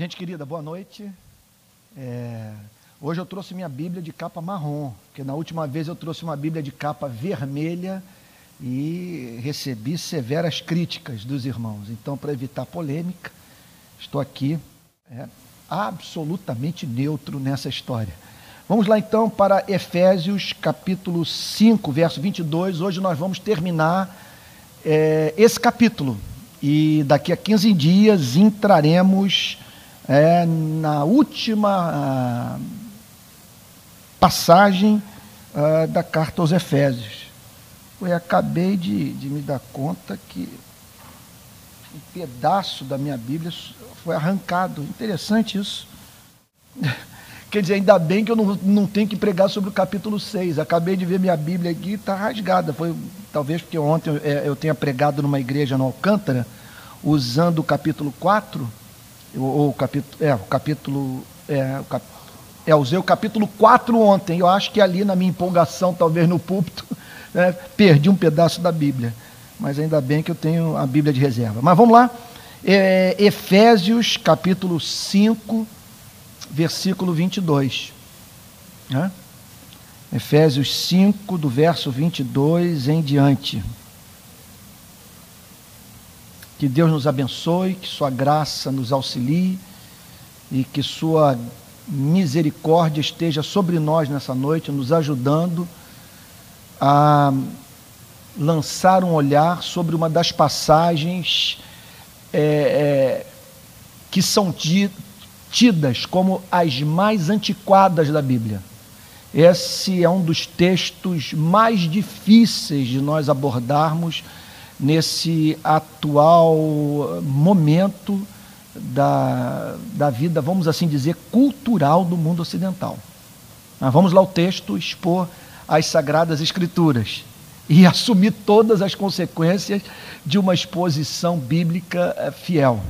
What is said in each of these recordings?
Gente querida, boa noite. É, hoje eu trouxe minha Bíblia de capa marrom, porque na última vez eu trouxe uma Bíblia de capa vermelha e recebi severas críticas dos irmãos. Então, para evitar polêmica, estou aqui é, absolutamente neutro nessa história. Vamos lá então para Efésios capítulo 5, verso 22. Hoje nós vamos terminar é, esse capítulo e daqui a 15 dias entraremos é, na última ah, passagem ah, da carta aos Efésios. Eu acabei de, de me dar conta que um pedaço da minha Bíblia foi arrancado. Interessante isso. Quer dizer, ainda bem que eu não, não tenho que pregar sobre o capítulo 6. Acabei de ver minha Bíblia aqui está rasgada. Foi talvez porque ontem eu, é, eu tenha pregado numa igreja no Alcântara, usando o capítulo 4 ou o capítulo, é, o capítulo, é, o cap, é, usei o capítulo 4 ontem, eu acho que ali na minha empolgação, talvez no púlpito, né, perdi um pedaço da Bíblia, mas ainda bem que eu tenho a Bíblia de reserva. Mas vamos lá, é, Efésios capítulo 5, versículo 22. Né? Efésios 5, do verso 22 em diante. Que Deus nos abençoe, que Sua graça nos auxilie e que Sua misericórdia esteja sobre nós nessa noite, nos ajudando a lançar um olhar sobre uma das passagens é, é, que são tidas como as mais antiquadas da Bíblia. Esse é um dos textos mais difíceis de nós abordarmos nesse atual momento da, da vida, vamos assim dizer, cultural do mundo ocidental. Mas vamos lá o texto expor as Sagradas Escrituras e assumir todas as consequências de uma exposição bíblica eh, fiel.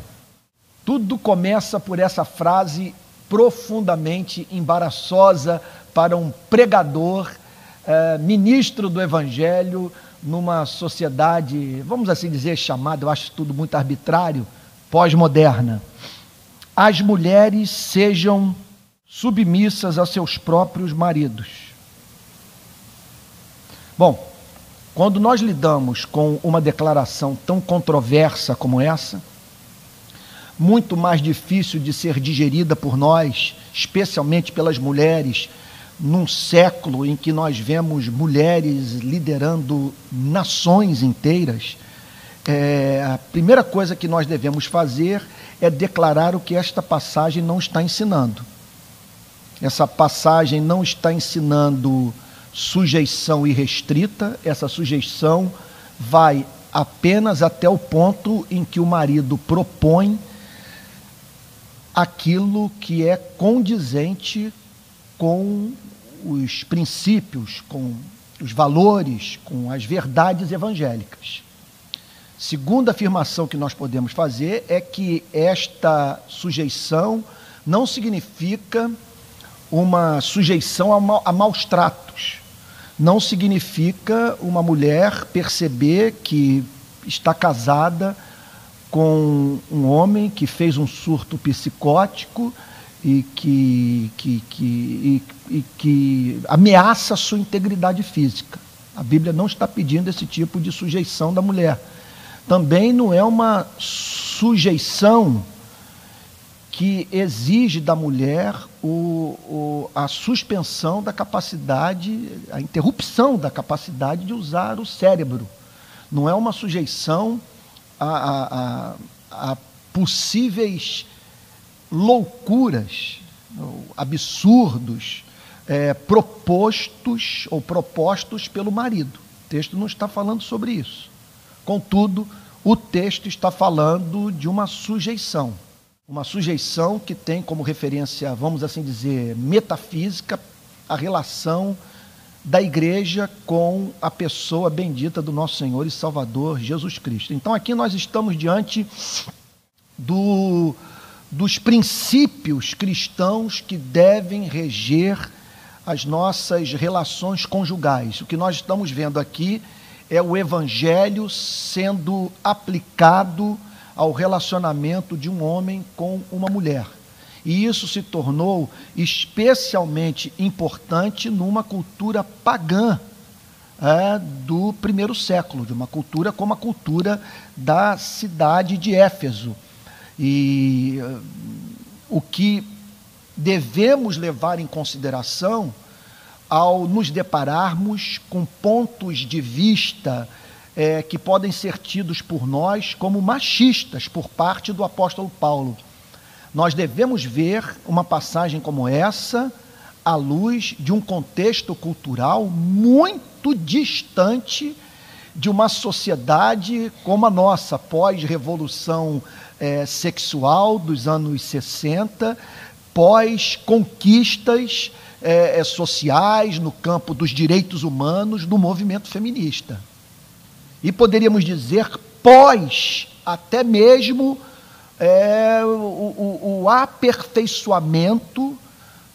Tudo começa por essa frase profundamente embaraçosa para um pregador, eh, ministro do Evangelho, numa sociedade, vamos assim dizer, chamada, eu acho tudo muito arbitrário, pós-moderna. As mulheres sejam submissas a seus próprios maridos. Bom, quando nós lidamos com uma declaração tão controversa como essa, muito mais difícil de ser digerida por nós, especialmente pelas mulheres num século em que nós vemos mulheres liderando nações inteiras, é, a primeira coisa que nós devemos fazer é declarar o que esta passagem não está ensinando. Essa passagem não está ensinando sujeição irrestrita, essa sujeição vai apenas até o ponto em que o marido propõe aquilo que é condizente com os princípios, com os valores, com as verdades evangélicas. Segunda afirmação que nós podemos fazer é que esta sujeição não significa uma sujeição a, ma a maus tratos. Não significa uma mulher perceber que está casada com um homem que fez um surto psicótico e que, que, que, e, e que ameaça a sua integridade física. A Bíblia não está pedindo esse tipo de sujeição da mulher. Também não é uma sujeição que exige da mulher o, o, a suspensão da capacidade, a interrupção da capacidade de usar o cérebro. Não é uma sujeição a, a, a, a possíveis loucuras, absurdos, é, propostos ou propostos pelo marido. O texto não está falando sobre isso. Contudo, o texto está falando de uma sujeição. Uma sujeição que tem como referência, vamos assim dizer, metafísica, a relação da igreja com a pessoa bendita do nosso Senhor e Salvador Jesus Cristo. Então aqui nós estamos diante do dos princípios cristãos que devem reger as nossas relações conjugais. O que nós estamos vendo aqui é o evangelho sendo aplicado ao relacionamento de um homem com uma mulher. E isso se tornou especialmente importante numa cultura pagã é, do primeiro século, de uma cultura como a cultura da cidade de Éfeso. E uh, o que devemos levar em consideração ao nos depararmos com pontos de vista é, que podem ser tidos por nós como machistas por parte do apóstolo Paulo. Nós devemos ver uma passagem como essa à luz de um contexto cultural muito distante de uma sociedade como a nossa, pós-revolução é, sexual dos anos 60, pós-conquistas é, é, sociais no campo dos direitos humanos do movimento feminista. E poderíamos dizer pós até mesmo é, o, o, o aperfeiçoamento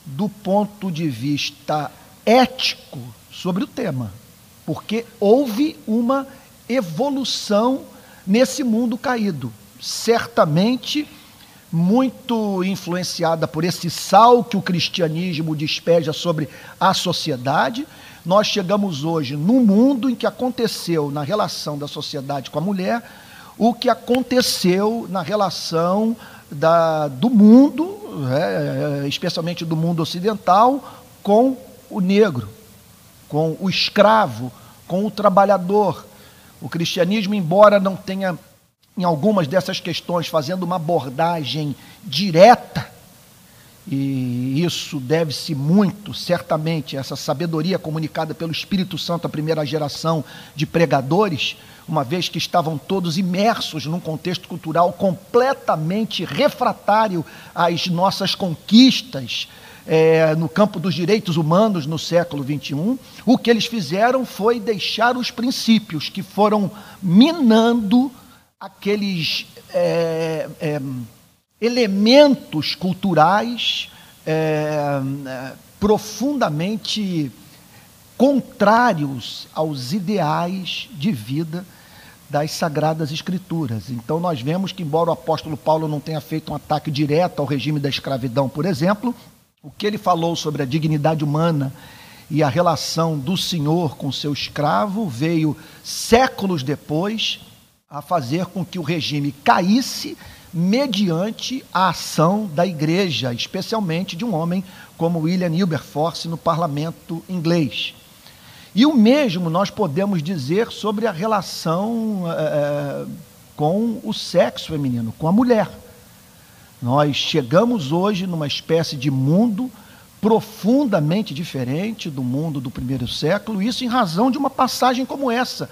do ponto de vista ético sobre o tema, porque houve uma evolução nesse mundo caído. Certamente muito influenciada por esse sal que o cristianismo despeja sobre a sociedade, nós chegamos hoje num mundo em que aconteceu na relação da sociedade com a mulher o que aconteceu na relação da, do mundo, é, especialmente do mundo ocidental, com o negro, com o escravo, com o trabalhador. O cristianismo, embora não tenha em algumas dessas questões, fazendo uma abordagem direta, e isso deve-se muito, certamente, a essa sabedoria comunicada pelo Espírito Santo à primeira geração de pregadores, uma vez que estavam todos imersos num contexto cultural completamente refratário às nossas conquistas é, no campo dos direitos humanos no século XXI, o que eles fizeram foi deixar os princípios que foram minando aqueles é, é, elementos culturais é, é, profundamente contrários aos ideais de vida das Sagradas Escrituras. Então, nós vemos que, embora o apóstolo Paulo não tenha feito um ataque direto ao regime da escravidão, por exemplo, o que ele falou sobre a dignidade humana e a relação do Senhor com seu escravo veio séculos depois a fazer com que o regime caísse mediante a ação da igreja, especialmente de um homem como William Wilberforce no parlamento inglês. E o mesmo nós podemos dizer sobre a relação é, com o sexo feminino, com a mulher. Nós chegamos hoje numa espécie de mundo profundamente diferente do mundo do primeiro século, isso em razão de uma passagem como essa,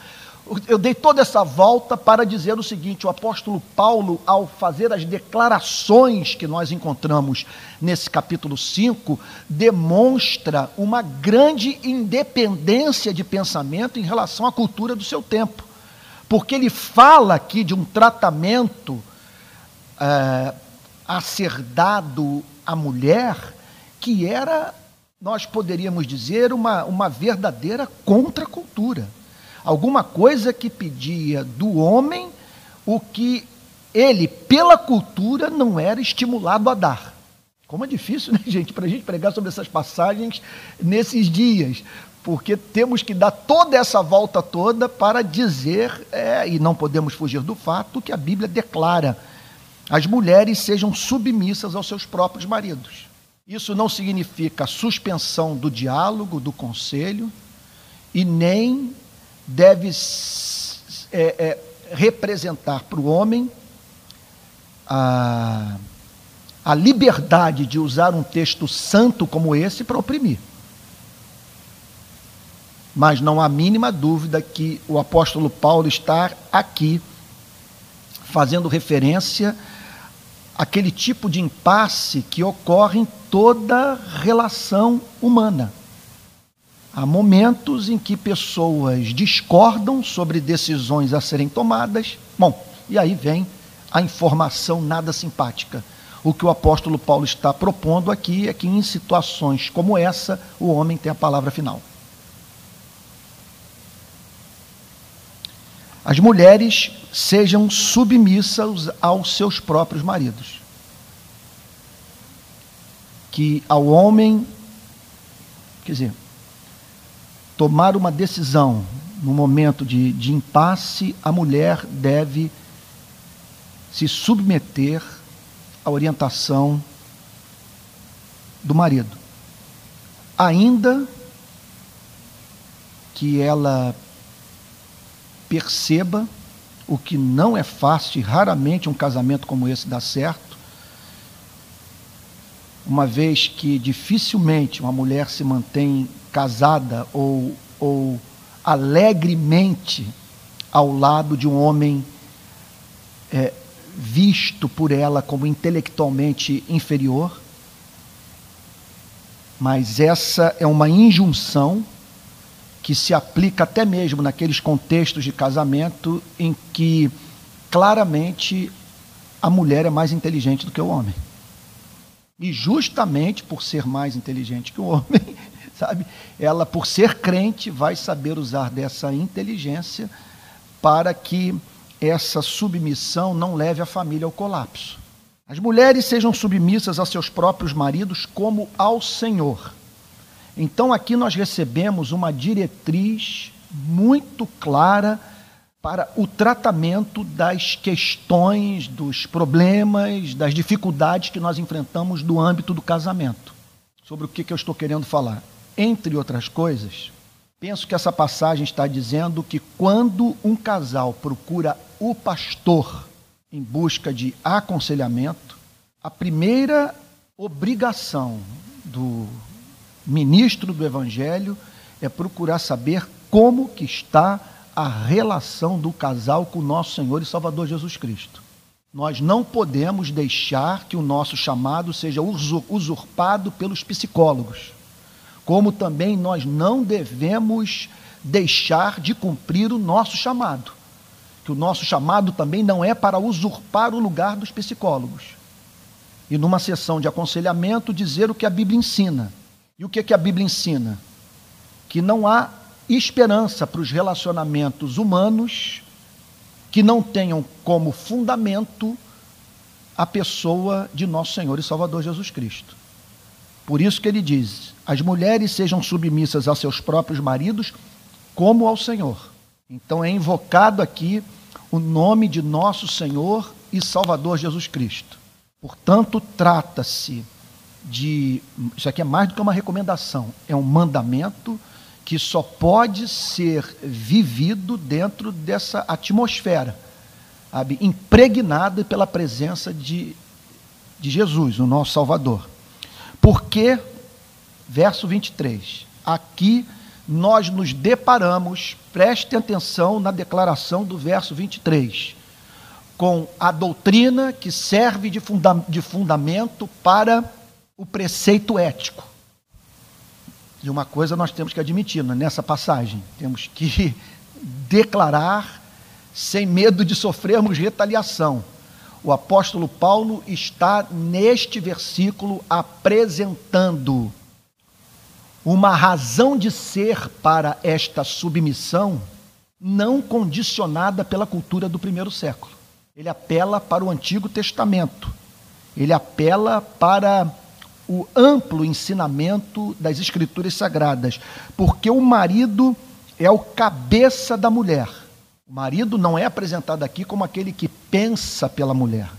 eu dei toda essa volta para dizer o seguinte: o apóstolo Paulo, ao fazer as declarações que nós encontramos nesse capítulo 5, demonstra uma grande independência de pensamento em relação à cultura do seu tempo. Porque ele fala aqui de um tratamento é, a ser dado à mulher que era, nós poderíamos dizer, uma, uma verdadeira contracultura alguma coisa que pedia do homem o que ele, pela cultura, não era estimulado a dar. Como é difícil, né, gente, para a gente pregar sobre essas passagens nesses dias, porque temos que dar toda essa volta toda para dizer, é, e não podemos fugir do fato, que a Bíblia declara: as mulheres sejam submissas aos seus próprios maridos. Isso não significa suspensão do diálogo, do conselho, e nem deve é, é, representar para o homem a, a liberdade de usar um texto santo como esse para oprimir. Mas não há mínima dúvida que o apóstolo Paulo está aqui fazendo referência àquele tipo de impasse que ocorre em toda relação humana. Há momentos em que pessoas discordam sobre decisões a serem tomadas. Bom, e aí vem a informação nada simpática. O que o apóstolo Paulo está propondo aqui é que em situações como essa, o homem tem a palavra final. As mulheres sejam submissas aos seus próprios maridos. que ao homem, quer dizer, tomar uma decisão no momento de, de impasse, a mulher deve se submeter à orientação do marido. Ainda que ela perceba o que não é fácil, raramente um casamento como esse dá certo, uma vez que dificilmente uma mulher se mantém casada ou, ou alegremente ao lado de um homem é, visto por ela como intelectualmente inferior, mas essa é uma injunção que se aplica até mesmo naqueles contextos de casamento em que claramente a mulher é mais inteligente do que o homem. E justamente por ser mais inteligente que o homem, sabe, ela por ser crente vai saber usar dessa inteligência para que essa submissão não leve a família ao colapso. As mulheres sejam submissas a seus próprios maridos como ao Senhor então aqui nós recebemos uma diretriz muito clara para o tratamento das questões, dos problemas, das dificuldades que nós enfrentamos no âmbito do casamento. Sobre o que, que eu estou querendo falar? Entre outras coisas, penso que essa passagem está dizendo que quando um casal procura o pastor em busca de aconselhamento, a primeira obrigação do ministro do Evangelho é procurar saber como que está a relação do casal com o nosso Senhor e Salvador Jesus Cristo. Nós não podemos deixar que o nosso chamado seja usurpado pelos psicólogos, como também nós não devemos deixar de cumprir o nosso chamado, que o nosso chamado também não é para usurpar o lugar dos psicólogos. E numa sessão de aconselhamento dizer o que a Bíblia ensina e o que, é que a Bíblia ensina? Que não há esperança para os relacionamentos humanos que não tenham como fundamento a pessoa de nosso Senhor e Salvador Jesus Cristo. Por isso que ele diz: as mulheres sejam submissas a seus próprios maridos como ao Senhor. Então é invocado aqui o nome de nosso Senhor e Salvador Jesus Cristo. Portanto, trata-se de. Isso aqui é mais do que uma recomendação, é um mandamento que só pode ser vivido dentro dessa atmosfera, sabe? impregnada pela presença de, de Jesus, o nosso Salvador. Porque, verso 23, aqui nós nos deparamos, preste atenção na declaração do verso 23, com a doutrina que serve de, funda de fundamento para o preceito ético. E uma coisa nós temos que admitir né, nessa passagem: temos que declarar, sem medo de sofrermos retaliação. O apóstolo Paulo está neste versículo apresentando uma razão de ser para esta submissão não condicionada pela cultura do primeiro século. Ele apela para o Antigo Testamento. Ele apela para o amplo ensinamento das Escrituras Sagradas, porque o marido é o cabeça da mulher. O marido não é apresentado aqui como aquele que pensa pela mulher.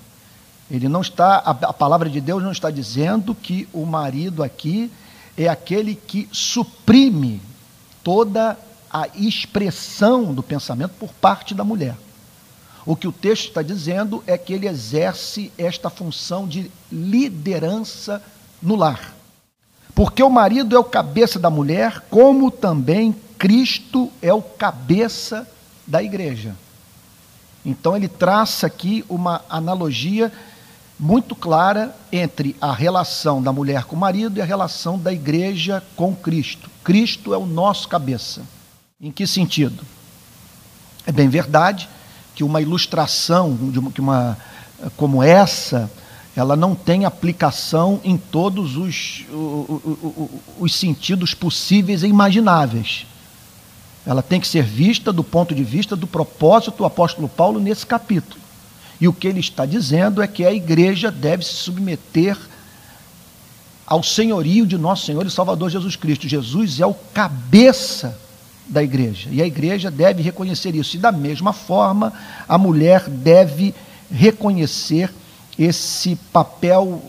Ele não está, a, palavra de Deus não está dizendo que o marido aqui é aquele que suprime toda a expressão do pensamento por parte da mulher. O que o texto está dizendo é que ele exerce esta função de liderança no lar. Porque o marido é o cabeça da mulher, como também Cristo é o cabeça da igreja. Então ele traça aqui uma analogia muito clara entre a relação da mulher com o marido e a relação da igreja com Cristo. Cristo é o nosso cabeça. Em que sentido? É bem verdade que uma ilustração de uma, que uma como essa ela não tem aplicação em todos os, os sentidos possíveis e imagináveis. Ela tem que ser vista do ponto de vista do propósito do apóstolo Paulo nesse capítulo. E o que ele está dizendo é que a igreja deve se submeter ao senhorio de nosso Senhor e Salvador Jesus Cristo. Jesus é o cabeça da igreja e a igreja deve reconhecer isso. E da mesma forma, a mulher deve reconhecer esse papel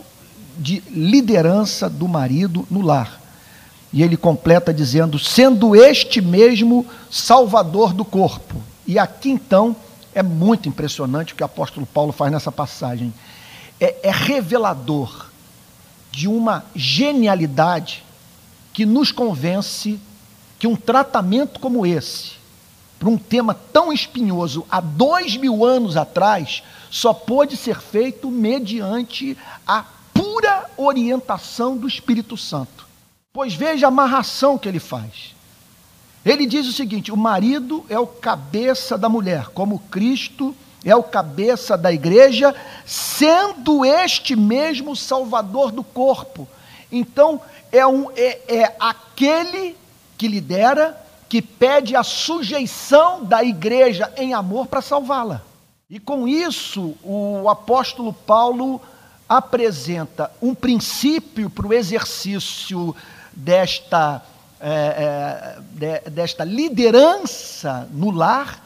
de liderança do marido no lar. E ele completa dizendo: sendo este mesmo salvador do corpo. E aqui então é muito impressionante o que o apóstolo Paulo faz nessa passagem. É, é revelador de uma genialidade que nos convence que um tratamento como esse, para um tema tão espinhoso, há dois mil anos atrás, só pôde ser feito mediante a pura orientação do Espírito Santo. Pois veja a amarração que ele faz. Ele diz o seguinte: o marido é o cabeça da mulher, como Cristo é o cabeça da igreja, sendo este mesmo salvador do corpo. Então, é, um, é, é aquele que lidera, que pede a sujeição da igreja em amor para salvá-la. E com isso, o apóstolo Paulo apresenta um princípio para o exercício desta, é, é, de, desta liderança no lar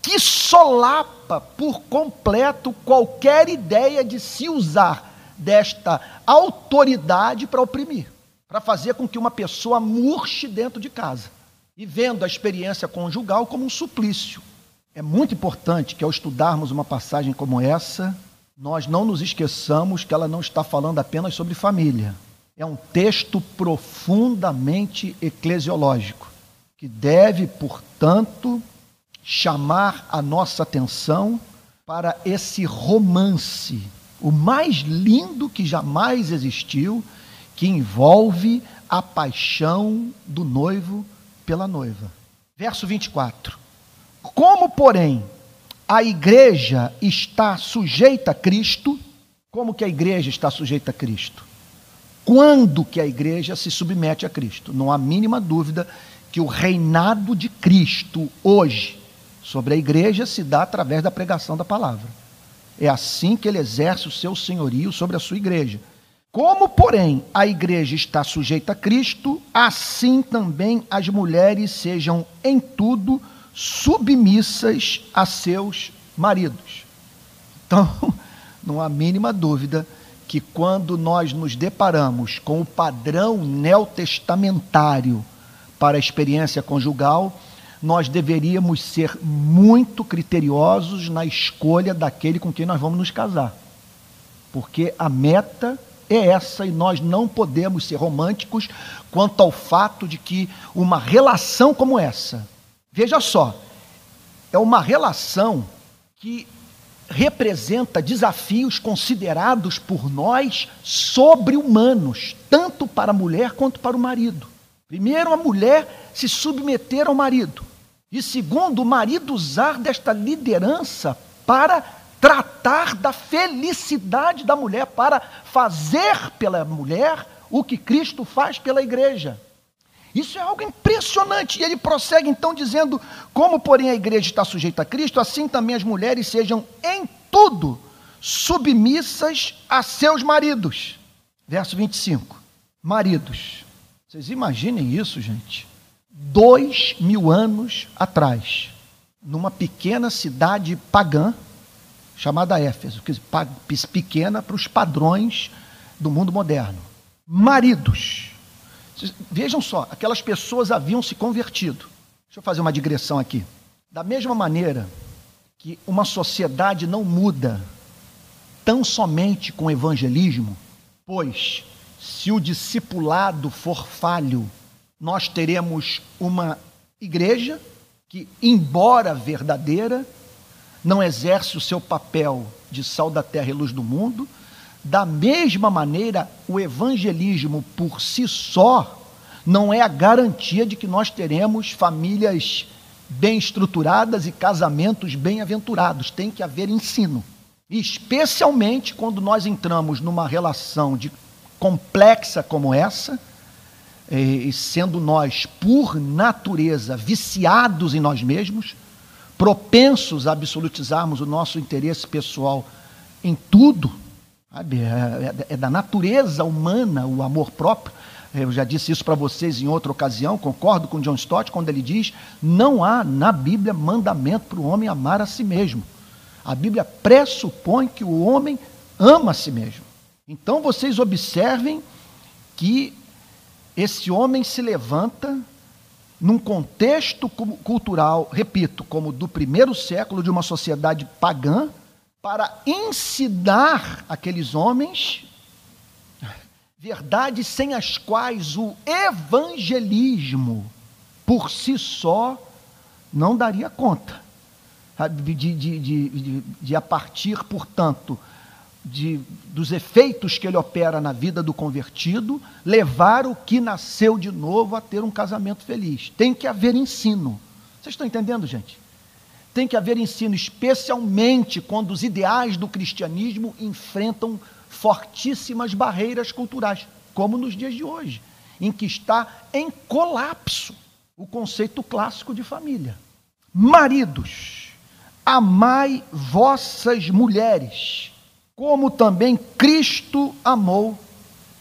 que solapa por completo qualquer ideia de se usar desta autoridade para oprimir, para fazer com que uma pessoa murche dentro de casa e vendo a experiência conjugal como um suplício. É muito importante que ao estudarmos uma passagem como essa, nós não nos esqueçamos que ela não está falando apenas sobre família. É um texto profundamente eclesiológico, que deve, portanto, chamar a nossa atenção para esse romance, o mais lindo que jamais existiu, que envolve a paixão do noivo pela noiva. Verso 24. Como, porém, a igreja está sujeita a Cristo, como que a igreja está sujeita a Cristo? Quando que a igreja se submete a Cristo? Não há mínima dúvida que o reinado de Cristo hoje sobre a igreja se dá através da pregação da palavra. É assim que ele exerce o seu senhorio sobre a sua igreja. Como, porém, a igreja está sujeita a Cristo, assim também as mulheres sejam em tudo submissas a seus maridos. Então, não há mínima dúvida que quando nós nos deparamos com o padrão neotestamentário para a experiência conjugal, nós deveríamos ser muito criteriosos na escolha daquele com quem nós vamos nos casar. Porque a meta é essa e nós não podemos ser românticos quanto ao fato de que uma relação como essa, veja só, é uma relação que representa desafios considerados por nós sobre-humanos, tanto para a mulher quanto para o marido. Primeiro, a mulher se submeter ao marido. E segundo, o marido usar desta liderança para tratar da felicidade da mulher, para fazer pela mulher o que Cristo faz pela igreja. Isso é algo impressionante. E ele prossegue então dizendo: Como, porém, a igreja está sujeita a Cristo, assim também as mulheres sejam em tudo submissas a seus maridos. Verso 25: Maridos. Vocês imaginem isso, gente? dois mil anos atrás, numa pequena cidade pagã chamada Éfeso, pequena para os padrões do mundo moderno. Maridos. Vejam só, aquelas pessoas haviam se convertido. Deixa eu fazer uma digressão aqui. Da mesma maneira que uma sociedade não muda tão somente com evangelismo, pois se o discipulado for falho, nós teremos uma igreja que, embora verdadeira, não exerce o seu papel de sal da terra e luz do mundo. Da mesma maneira, o evangelismo por si só não é a garantia de que nós teremos famílias bem estruturadas e casamentos bem-aventurados. Tem que haver ensino. Especialmente quando nós entramos numa relação de complexa como essa, e sendo nós, por natureza, viciados em nós mesmos, propensos a absolutizarmos o nosso interesse pessoal em tudo, Sabe? É, é, é da natureza humana o amor próprio. Eu já disse isso para vocês em outra ocasião, concordo com John Stott quando ele diz: não há na Bíblia mandamento para o homem amar a si mesmo. A Bíblia pressupõe que o homem ama a si mesmo. Então vocês observem que esse homem se levanta num contexto cultural, repito, como do primeiro século de uma sociedade pagã, para ensinar aqueles homens verdades sem as quais o evangelismo por si só não daria conta. De, de, de, de, a partir, portanto, de, dos efeitos que ele opera na vida do convertido, levar o que nasceu de novo a ter um casamento feliz. Tem que haver ensino. Vocês estão entendendo, gente? Tem que haver ensino, especialmente quando os ideais do cristianismo enfrentam fortíssimas barreiras culturais, como nos dias de hoje, em que está em colapso o conceito clássico de família. Maridos, amai vossas mulheres, como também Cristo amou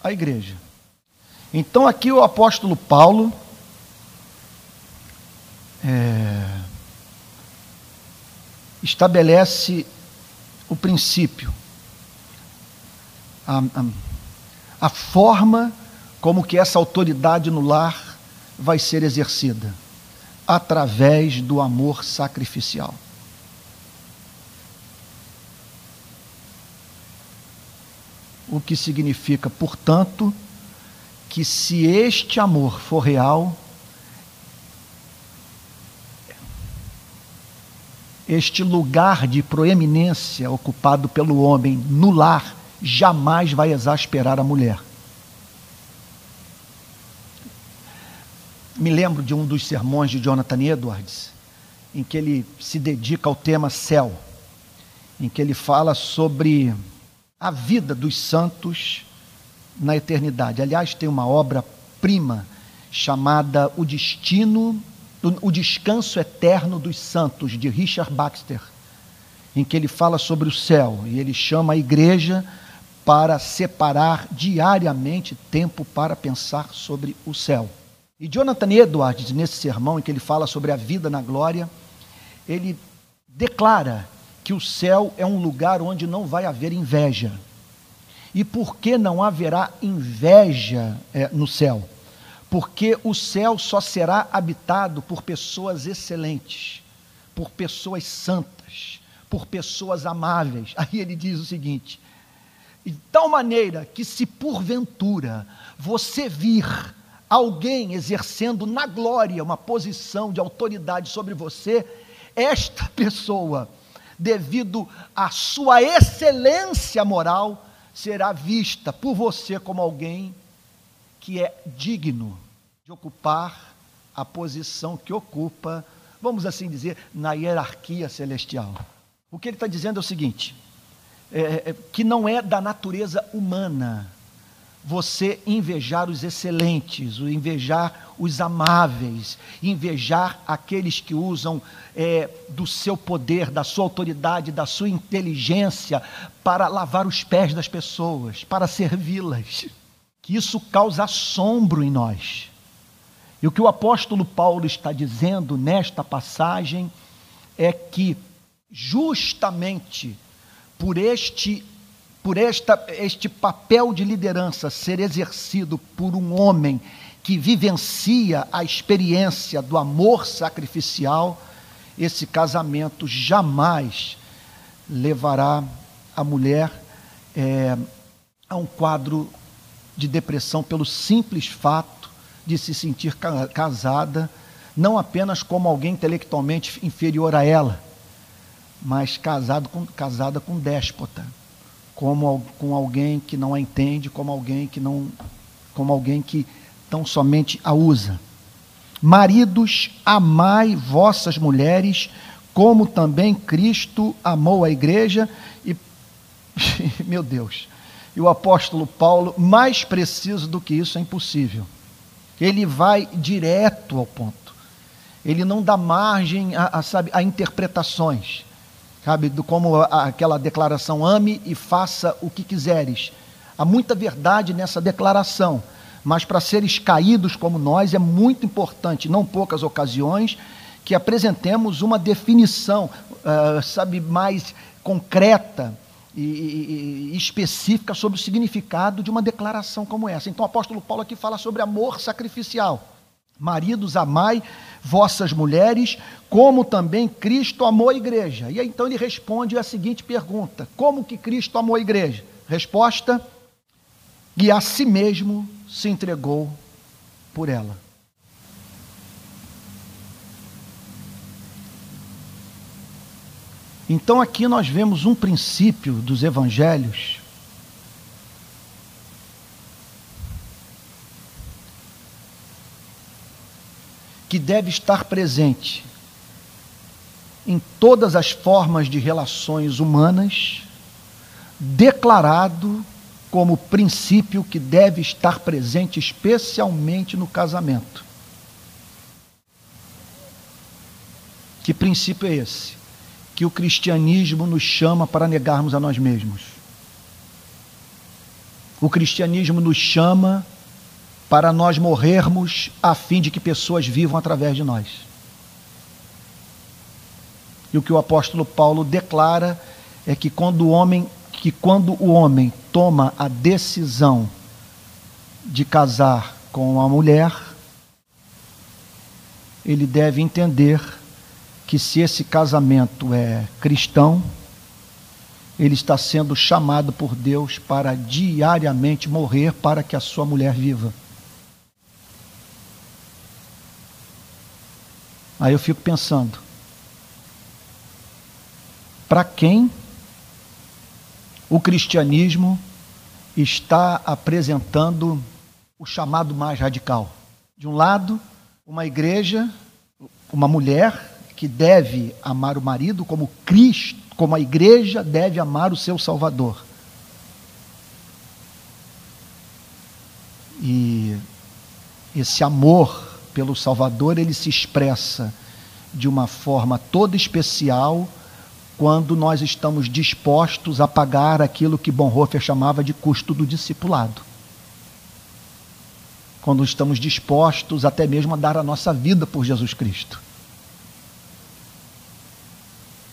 a igreja. Então, aqui o apóstolo Paulo. É, estabelece o princípio, a, a, a forma como que essa autoridade no lar vai ser exercida através do amor sacrificial. O que significa, portanto, que se este amor for real, este lugar de proeminência ocupado pelo homem no lar jamais vai exasperar a mulher. Me lembro de um dos sermões de Jonathan Edwards, em que ele se dedica ao tema céu, em que ele fala sobre a vida dos santos na eternidade. Aliás, tem uma obra-prima chamada O Destino o Descanso Eterno dos Santos, de Richard Baxter, em que ele fala sobre o céu e ele chama a igreja para separar diariamente tempo para pensar sobre o céu. E Jonathan Edwards, nesse sermão em que ele fala sobre a vida na glória, ele declara que o céu é um lugar onde não vai haver inveja. E por que não haverá inveja é, no céu? Porque o céu só será habitado por pessoas excelentes, por pessoas santas, por pessoas amáveis. Aí ele diz o seguinte: de tal maneira que, se porventura você vir alguém exercendo na glória uma posição de autoridade sobre você, esta pessoa, devido à sua excelência moral, será vista por você como alguém que é digno de ocupar a posição que ocupa, vamos assim dizer, na hierarquia celestial. O que ele está dizendo é o seguinte: é, é, que não é da natureza humana você invejar os excelentes, invejar os amáveis, invejar aqueles que usam é, do seu poder, da sua autoridade, da sua inteligência para lavar os pés das pessoas, para servi-las. Que isso causa assombro em nós. E o que o apóstolo Paulo está dizendo nesta passagem é que, justamente por este, por esta, este papel de liderança ser exercido por um homem que vivencia a experiência do amor sacrificial, esse casamento jamais levará a mulher é, a um quadro de depressão pelo simples fato de se sentir casada, não apenas como alguém intelectualmente inferior a ela, mas casado com, casada com déspota, como com alguém que não a entende, como alguém que não, como alguém que tão somente a usa. Maridos, amai vossas mulheres, como também Cristo amou a igreja e meu Deus. E o apóstolo Paulo, mais preciso do que isso é impossível. Ele vai direto ao ponto. Ele não dá margem a, a, sabe, a interpretações. sabe, do como aquela declaração ame e faça o que quiseres. Há muita verdade nessa declaração, mas para seres caídos como nós é muito importante, não poucas ocasiões, que apresentemos uma definição, uh, sabe, mais concreta e, e, específica sobre o significado de uma declaração como essa. Então o apóstolo Paulo aqui fala sobre amor sacrificial. Maridos, amai vossas mulheres, como também Cristo amou a igreja. E aí, então ele responde a seguinte pergunta: Como que Cristo amou a igreja? Resposta: E a si mesmo se entregou por ela. Então aqui nós vemos um princípio dos evangelhos que deve estar presente em todas as formas de relações humanas, declarado como princípio que deve estar presente especialmente no casamento. Que princípio é esse? Que o cristianismo nos chama para negarmos a nós mesmos. O cristianismo nos chama para nós morrermos a fim de que pessoas vivam através de nós. E o que o apóstolo Paulo declara é que quando o homem, que quando o homem toma a decisão de casar com uma mulher, ele deve entender que se esse casamento é cristão, ele está sendo chamado por Deus para diariamente morrer para que a sua mulher viva. Aí eu fico pensando: para quem o cristianismo está apresentando o chamado mais radical? De um lado, uma igreja, uma mulher que deve amar o marido como Cristo, como a igreja deve amar o seu Salvador. E esse amor pelo Salvador, ele se expressa de uma forma toda especial quando nós estamos dispostos a pagar aquilo que Bonhoeffer chamava de custo do discipulado. Quando estamos dispostos até mesmo a dar a nossa vida por Jesus Cristo.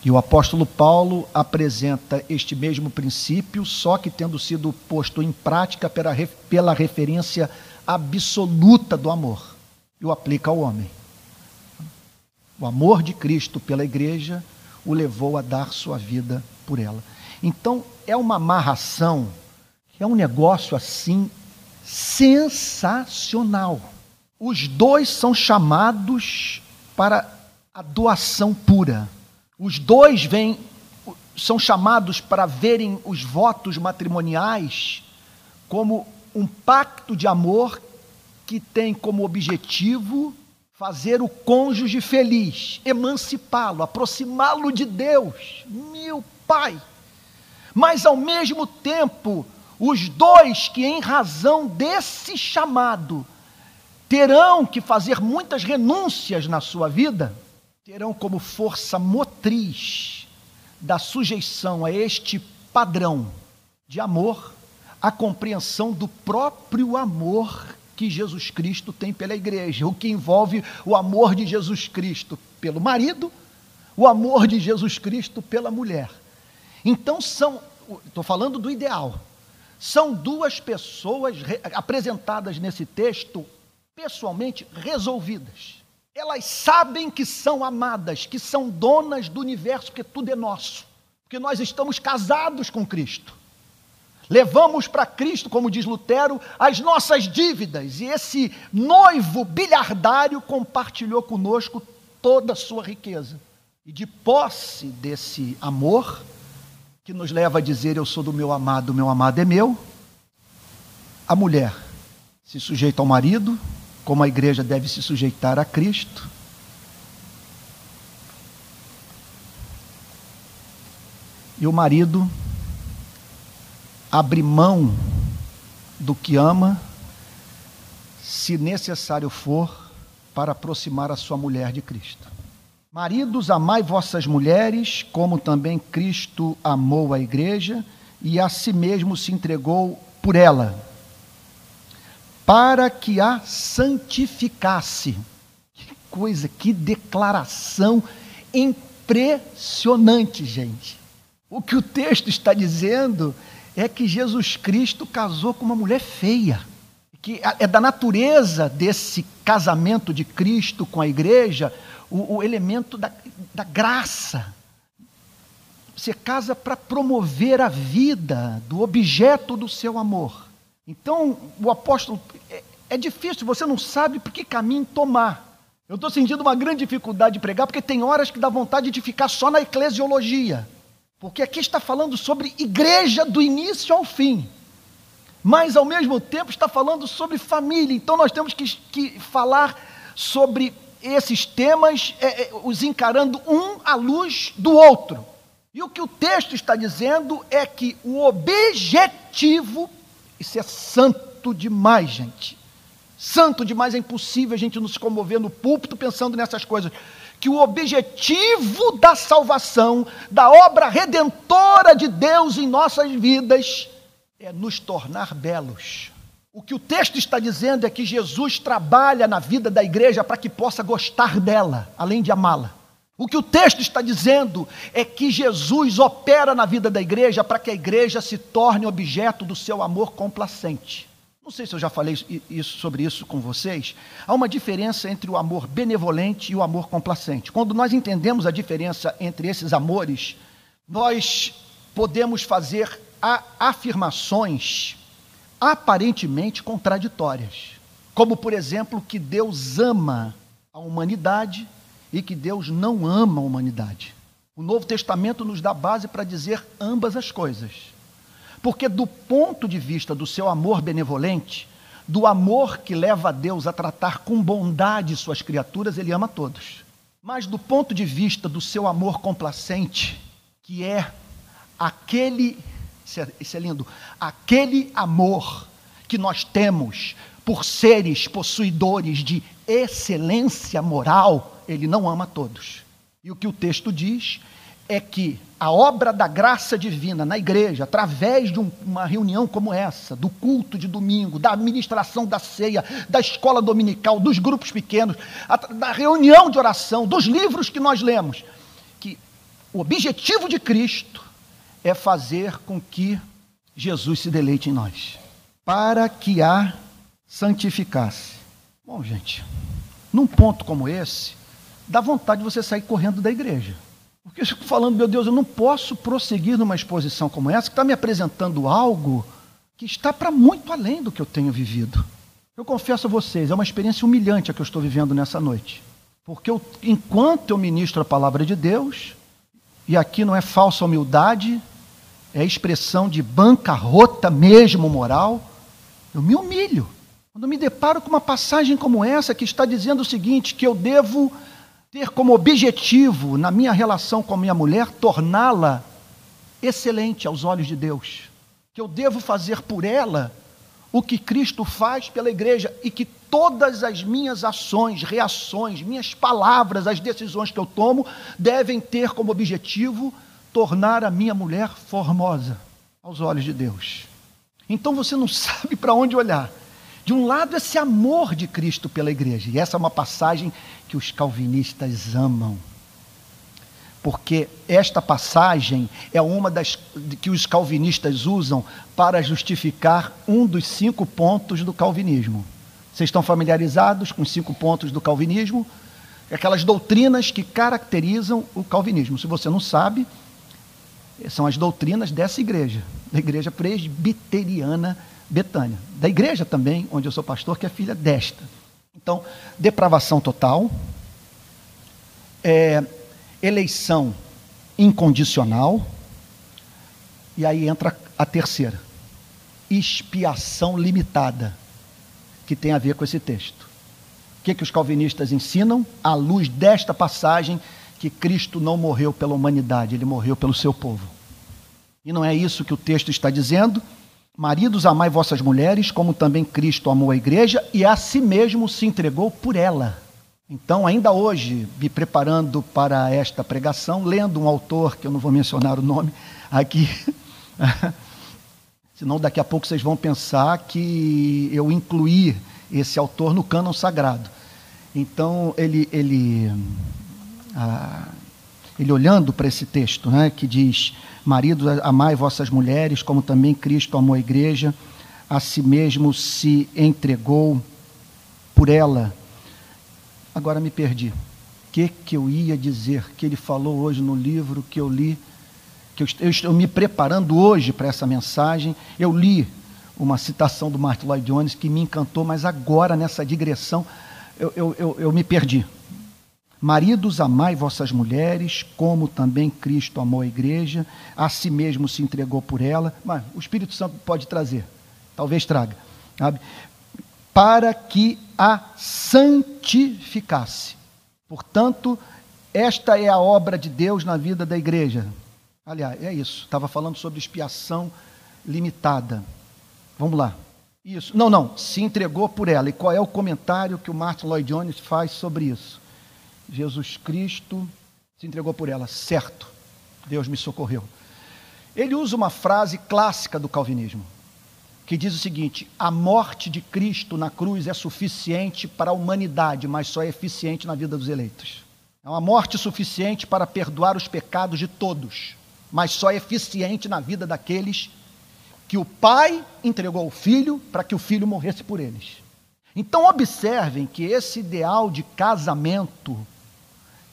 E o apóstolo Paulo apresenta este mesmo princípio, só que tendo sido posto em prática pela, pela referência absoluta do amor e o aplica ao homem. O amor de Cristo pela igreja o levou a dar sua vida por ela. Então, é uma amarração, é um negócio assim sensacional. Os dois são chamados para a doação pura. Os dois vêm, são chamados para verem os votos matrimoniais como um pacto de amor que tem como objetivo fazer o cônjuge feliz, emancipá-lo, aproximá-lo de Deus. Meu Pai! Mas ao mesmo tempo, os dois que, em razão desse chamado, terão que fazer muitas renúncias na sua vida, terão como força motriz da sujeição a este padrão de amor a compreensão do próprio amor que Jesus Cristo tem pela igreja, o que envolve o amor de Jesus Cristo pelo marido, o amor de Jesus Cristo pela mulher. Então são, estou falando do ideal, são duas pessoas apresentadas nesse texto pessoalmente resolvidas. Elas sabem que são amadas, que são donas do universo, porque tudo é nosso, porque nós estamos casados com Cristo. Levamos para Cristo, como diz Lutero, as nossas dívidas, e esse noivo bilhardário compartilhou conosco toda a sua riqueza. E de posse desse amor, que nos leva a dizer: Eu sou do meu amado, meu amado é meu, a mulher se sujeita ao marido, como a igreja deve se sujeitar a Cristo. E o marido abre mão do que ama, se necessário for, para aproximar a sua mulher de Cristo. Maridos, amai vossas mulheres, como também Cristo amou a igreja e a si mesmo se entregou por ela, para que a santificasse. Que coisa, que declaração impressionante, gente. O que o texto está dizendo é que Jesus Cristo casou com uma mulher feia que é da natureza desse casamento de Cristo com a igreja o, o elemento da, da graça. Você casa para promover a vida do objeto do seu amor. Então, o apóstolo, é, é difícil, você não sabe por que caminho tomar. Eu estou sentindo uma grande dificuldade de pregar, porque tem horas que dá vontade de ficar só na eclesiologia. Porque aqui está falando sobre igreja do início ao fim mas ao mesmo tempo está falando sobre família. Então nós temos que, que falar sobre esses temas, é, é, os encarando um à luz do outro. E o que o texto está dizendo é que o objetivo, isso é santo demais, gente. Santo demais, é impossível a gente nos comover no púlpito pensando nessas coisas. Que o objetivo da salvação, da obra redentora de Deus em nossas vidas, é nos tornar belos. O que o texto está dizendo é que Jesus trabalha na vida da igreja para que possa gostar dela, além de amá-la. O que o texto está dizendo é que Jesus opera na vida da igreja para que a igreja se torne objeto do seu amor complacente. Não sei se eu já falei isso, sobre isso com vocês. Há uma diferença entre o amor benevolente e o amor complacente. Quando nós entendemos a diferença entre esses amores, nós podemos fazer afirmações aparentemente contraditórias, como, por exemplo, que Deus ama a humanidade e que Deus não ama a humanidade. O Novo Testamento nos dá base para dizer ambas as coisas. Porque, do ponto de vista do seu amor benevolente, do amor que leva a Deus a tratar com bondade suas criaturas, ele ama todos. Mas, do ponto de vista do seu amor complacente, que é aquele isso é, isso é lindo. Aquele amor que nós temos por seres possuidores de excelência moral, ele não ama todos. E o que o texto diz é que a obra da graça divina na igreja, através de um, uma reunião como essa, do culto de domingo, da administração da ceia, da escola dominical, dos grupos pequenos, a, da reunião de oração, dos livros que nós lemos, que o objetivo de Cristo é fazer com que Jesus se deleite em nós, para que a santificasse. Bom, gente, num ponto como esse, dá vontade de você sair correndo da igreja. Porque eu fico falando, meu Deus, eu não posso prosseguir numa exposição como essa, que está me apresentando algo que está para muito além do que eu tenho vivido. Eu confesso a vocês, é uma experiência humilhante a que eu estou vivendo nessa noite. Porque eu, enquanto eu ministro a palavra de Deus, e aqui não é falsa humildade, é expressão de bancarrota mesmo moral, eu me humilho. Quando me deparo com uma passagem como essa, que está dizendo o seguinte: que eu devo ter como objetivo, na minha relação com a minha mulher, torná-la excelente aos olhos de Deus. Que eu devo fazer por ela o que Cristo faz pela igreja e que todas as minhas ações, reações, minhas palavras, as decisões que eu tomo devem ter como objetivo tornar a minha mulher formosa aos olhos de Deus. Então você não sabe para onde olhar. De um lado, esse amor de Cristo pela igreja, e essa é uma passagem que os calvinistas amam. Porque esta passagem é uma das que os calvinistas usam para justificar um dos cinco pontos do calvinismo. Vocês estão familiarizados com os cinco pontos do calvinismo? Aquelas doutrinas que caracterizam o calvinismo. Se você não sabe, são as doutrinas dessa igreja, da igreja presbiteriana Betânia. Da igreja também, onde eu sou pastor, que é filha desta. Então, depravação total, é, eleição incondicional, e aí entra a terceira, expiação limitada, que tem a ver com esse texto. O que, que os calvinistas ensinam? À luz desta passagem, que Cristo não morreu pela humanidade, ele morreu pelo seu povo. E não é isso que o texto está dizendo? Maridos, amai vossas mulheres, como também Cristo amou a igreja e a si mesmo se entregou por ela. Então, ainda hoje, me preparando para esta pregação, lendo um autor, que eu não vou mencionar o nome aqui, senão daqui a pouco vocês vão pensar que eu incluí esse autor no cânon sagrado. Então, ele, ele, ah, ele olhando para esse texto, né, que diz: Maridos, amai vossas mulheres, como também Cristo amou a igreja, a si mesmo se entregou por ela Agora me perdi. O que, que eu ia dizer que ele falou hoje no livro que eu li? Que eu, eu estou me preparando hoje para essa mensagem. Eu li uma citação do Martin Lloyd Jones que me encantou, mas agora nessa digressão eu, eu, eu, eu me perdi. Maridos, amai vossas mulheres, como também Cristo amou a igreja, a si mesmo se entregou por ela. Mas o Espírito Santo pode trazer, talvez traga. Sabe? para que a santificasse. Portanto, esta é a obra de Deus na vida da igreja. Aliás, é isso. Estava falando sobre expiação limitada. Vamos lá. Isso. Não, não. Se entregou por ela. E qual é o comentário que o Martin Lloyd Jones faz sobre isso? Jesus Cristo se entregou por ela. Certo. Deus me socorreu. Ele usa uma frase clássica do calvinismo que diz o seguinte: a morte de Cristo na cruz é suficiente para a humanidade, mas só é eficiente na vida dos eleitos. É uma morte suficiente para perdoar os pecados de todos, mas só é eficiente na vida daqueles que o Pai entregou ao Filho para que o Filho morresse por eles. Então, observem que esse ideal de casamento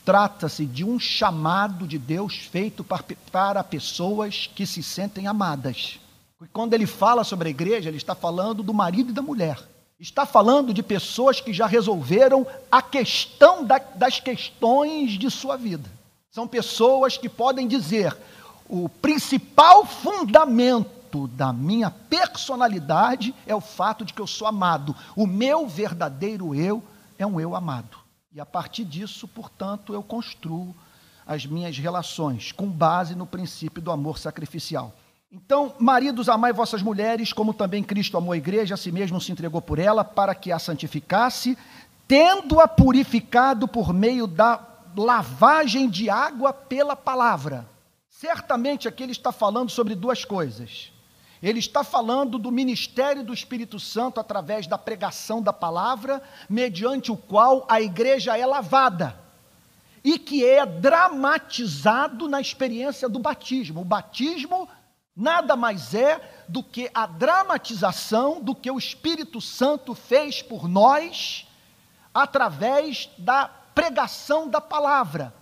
trata-se de um chamado de Deus feito para pessoas que se sentem amadas. Porque quando ele fala sobre a igreja, ele está falando do marido e da mulher. Está falando de pessoas que já resolveram a questão da, das questões de sua vida. São pessoas que podem dizer: o principal fundamento da minha personalidade é o fato de que eu sou amado. O meu verdadeiro eu é um eu amado. E a partir disso, portanto, eu construo as minhas relações com base no princípio do amor sacrificial. Então, maridos, amai vossas mulheres, como também Cristo amou a igreja, a si mesmo se entregou por ela, para que a santificasse, tendo-a purificado por meio da lavagem de água pela palavra. Certamente aqui ele está falando sobre duas coisas. Ele está falando do ministério do Espírito Santo através da pregação da palavra, mediante o qual a igreja é lavada e que é dramatizado na experiência do batismo. O batismo nada mais é do que a dramatização do que o Espírito Santo fez por nós através da pregação da palavra.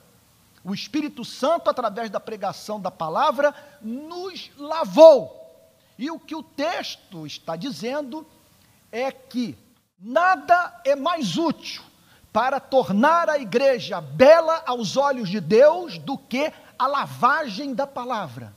O Espírito Santo, através da pregação da palavra, nos lavou. E o que o texto está dizendo é que nada é mais útil para tornar a igreja bela aos olhos de Deus do que a lavagem da palavra.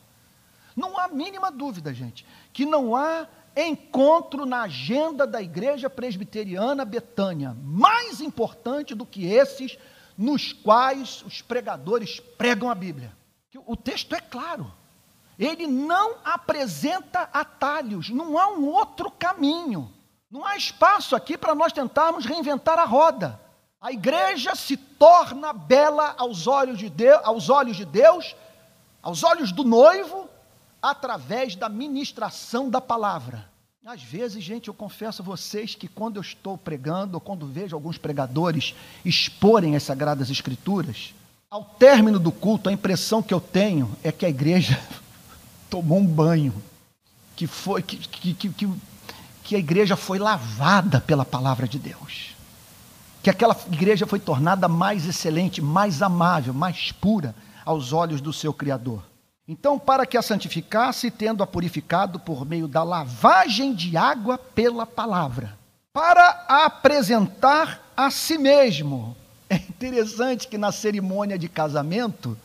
Não há mínima dúvida, gente, que não há encontro na agenda da Igreja Presbiteriana Betânia mais importante do que esses nos quais os pregadores pregam a Bíblia. O texto é claro. Ele não apresenta atalhos, não há um outro caminho. Não há espaço aqui para nós tentarmos reinventar a roda. A igreja se torna bela aos olhos de Deus, aos olhos de Deus, aos olhos do noivo, através da ministração da palavra. Às vezes, gente, eu confesso a vocês que quando eu estou pregando, ou quando vejo alguns pregadores exporem as Sagradas Escrituras, ao término do culto, a impressão que eu tenho é que a igreja tomou um banho, que, foi, que, que, que, que a igreja foi lavada pela palavra de Deus, que aquela igreja foi tornada mais excelente, mais amável, mais pura aos olhos do seu Criador. Então, para que a santificasse, tendo-a purificado por meio da lavagem de água pela palavra, para a apresentar a si mesmo. É interessante que na cerimônia de casamento,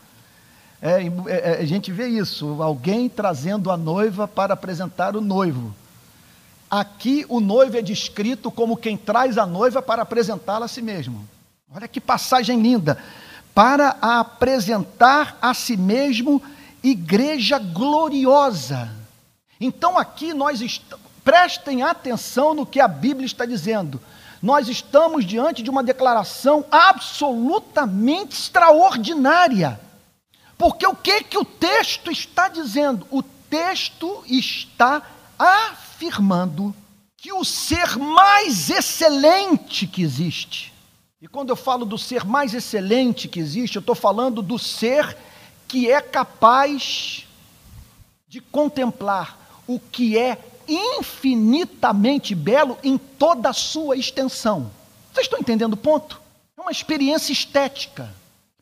é, é, é, a gente vê isso, alguém trazendo a noiva para apresentar o noivo. Aqui o noivo é descrito como quem traz a noiva para apresentá-la a si mesmo. Olha que passagem linda! Para apresentar a si mesmo igreja gloriosa. Então aqui nós Prestem atenção no que a Bíblia está dizendo. Nós estamos diante de uma declaração absolutamente extraordinária. Porque o que que o texto está dizendo? O texto está afirmando que o ser mais excelente que existe, e quando eu falo do ser mais excelente que existe, eu estou falando do ser que é capaz de contemplar o que é infinitamente belo em toda a sua extensão. Vocês estão entendendo o ponto? É uma experiência estética.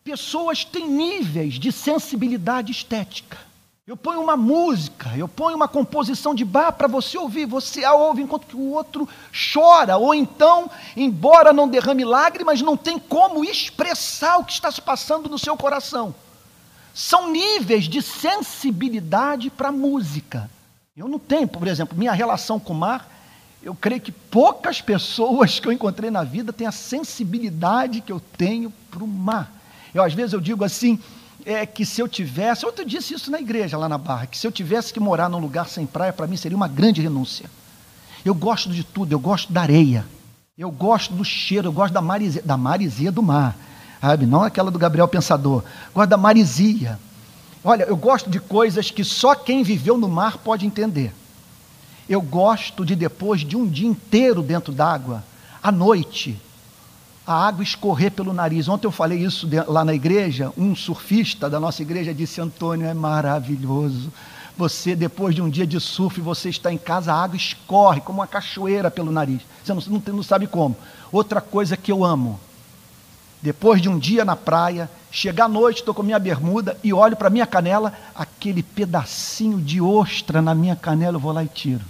Pessoas têm níveis de sensibilidade estética. Eu ponho uma música, eu ponho uma composição de bar para você ouvir, você a ouve enquanto que o outro chora, ou então, embora não derrame lágrimas, não tem como expressar o que está se passando no seu coração. São níveis de sensibilidade para a música. Eu não tenho, por exemplo, minha relação com o mar, eu creio que poucas pessoas que eu encontrei na vida têm a sensibilidade que eu tenho para o mar. Eu, às vezes, eu digo assim, é que se eu tivesse, outro disse isso na igreja lá na Barra, que se eu tivesse que morar num lugar sem praia, para mim seria uma grande renúncia. Eu gosto de tudo, eu gosto da areia, eu gosto do cheiro, eu gosto da marisia, da marisia do mar, sabe? Não aquela do Gabriel Pensador, gosto da marisia. Olha, eu gosto de coisas que só quem viveu no mar pode entender. Eu gosto de depois de um dia inteiro dentro d'água, à noite, a água escorrer pelo nariz. Ontem eu falei isso lá na igreja. Um surfista da nossa igreja disse: Antônio, é maravilhoso. Você, depois de um dia de surf, você está em casa, a água escorre como uma cachoeira pelo nariz. Você não, não, não sabe como. Outra coisa que eu amo, depois de um dia na praia, chegar à noite, estou com minha bermuda e olho para minha canela, aquele pedacinho de ostra na minha canela, eu vou lá e tiro.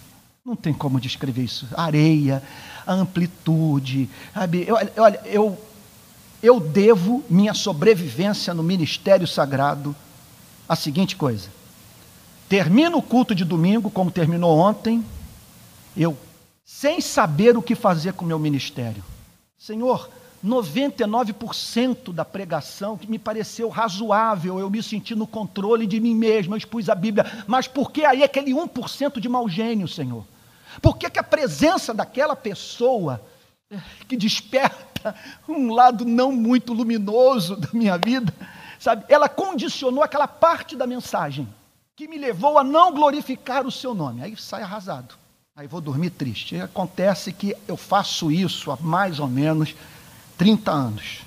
Não tem como descrever isso. Areia, amplitude. Sabe? Eu, olha, eu, eu devo minha sobrevivência no ministério sagrado à seguinte coisa. Termino o culto de domingo, como terminou ontem, eu, sem saber o que fazer com o meu ministério. Senhor, 99% da pregação que me pareceu razoável, eu me senti no controle de mim mesmo, eu expus a Bíblia, mas por que aí aquele 1% de mau gênio, Senhor? Por que, que a presença daquela pessoa eh, que desperta um lado não muito luminoso da minha vida, sabe, ela condicionou aquela parte da mensagem que me levou a não glorificar o seu nome. Aí sai arrasado. Aí vou dormir triste. E acontece que eu faço isso há mais ou menos 30 anos.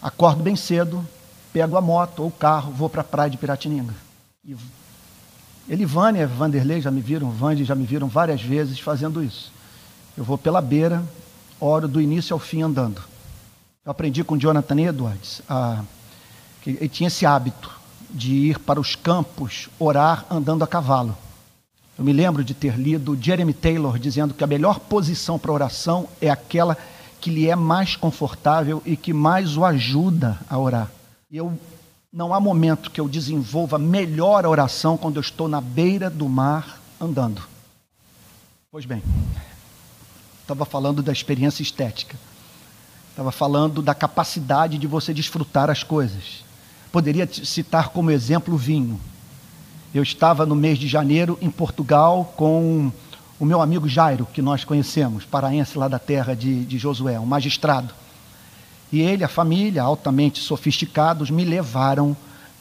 Acordo bem cedo, pego a moto ou o carro, vou para a praia de Piratininga. E Elivânia, Vanderlei já me viram, Vande já me viram várias vezes fazendo isso. Eu vou pela beira, oro do início ao fim andando. Eu aprendi com Jonathan Edwards, a, que ele tinha esse hábito de ir para os campos orar andando a cavalo. Eu me lembro de ter lido Jeremy Taylor dizendo que a melhor posição para oração é aquela que lhe é mais confortável e que mais o ajuda a orar. Eu não há momento que eu desenvolva melhor a oração quando eu estou na beira do mar andando. Pois bem, estava falando da experiência estética. Estava falando da capacidade de você desfrutar as coisas. Poderia citar como exemplo o vinho. Eu estava no mês de janeiro em Portugal com o meu amigo Jairo, que nós conhecemos, paraense lá da terra de, de Josué, um magistrado. E ele, a família, altamente sofisticados, me levaram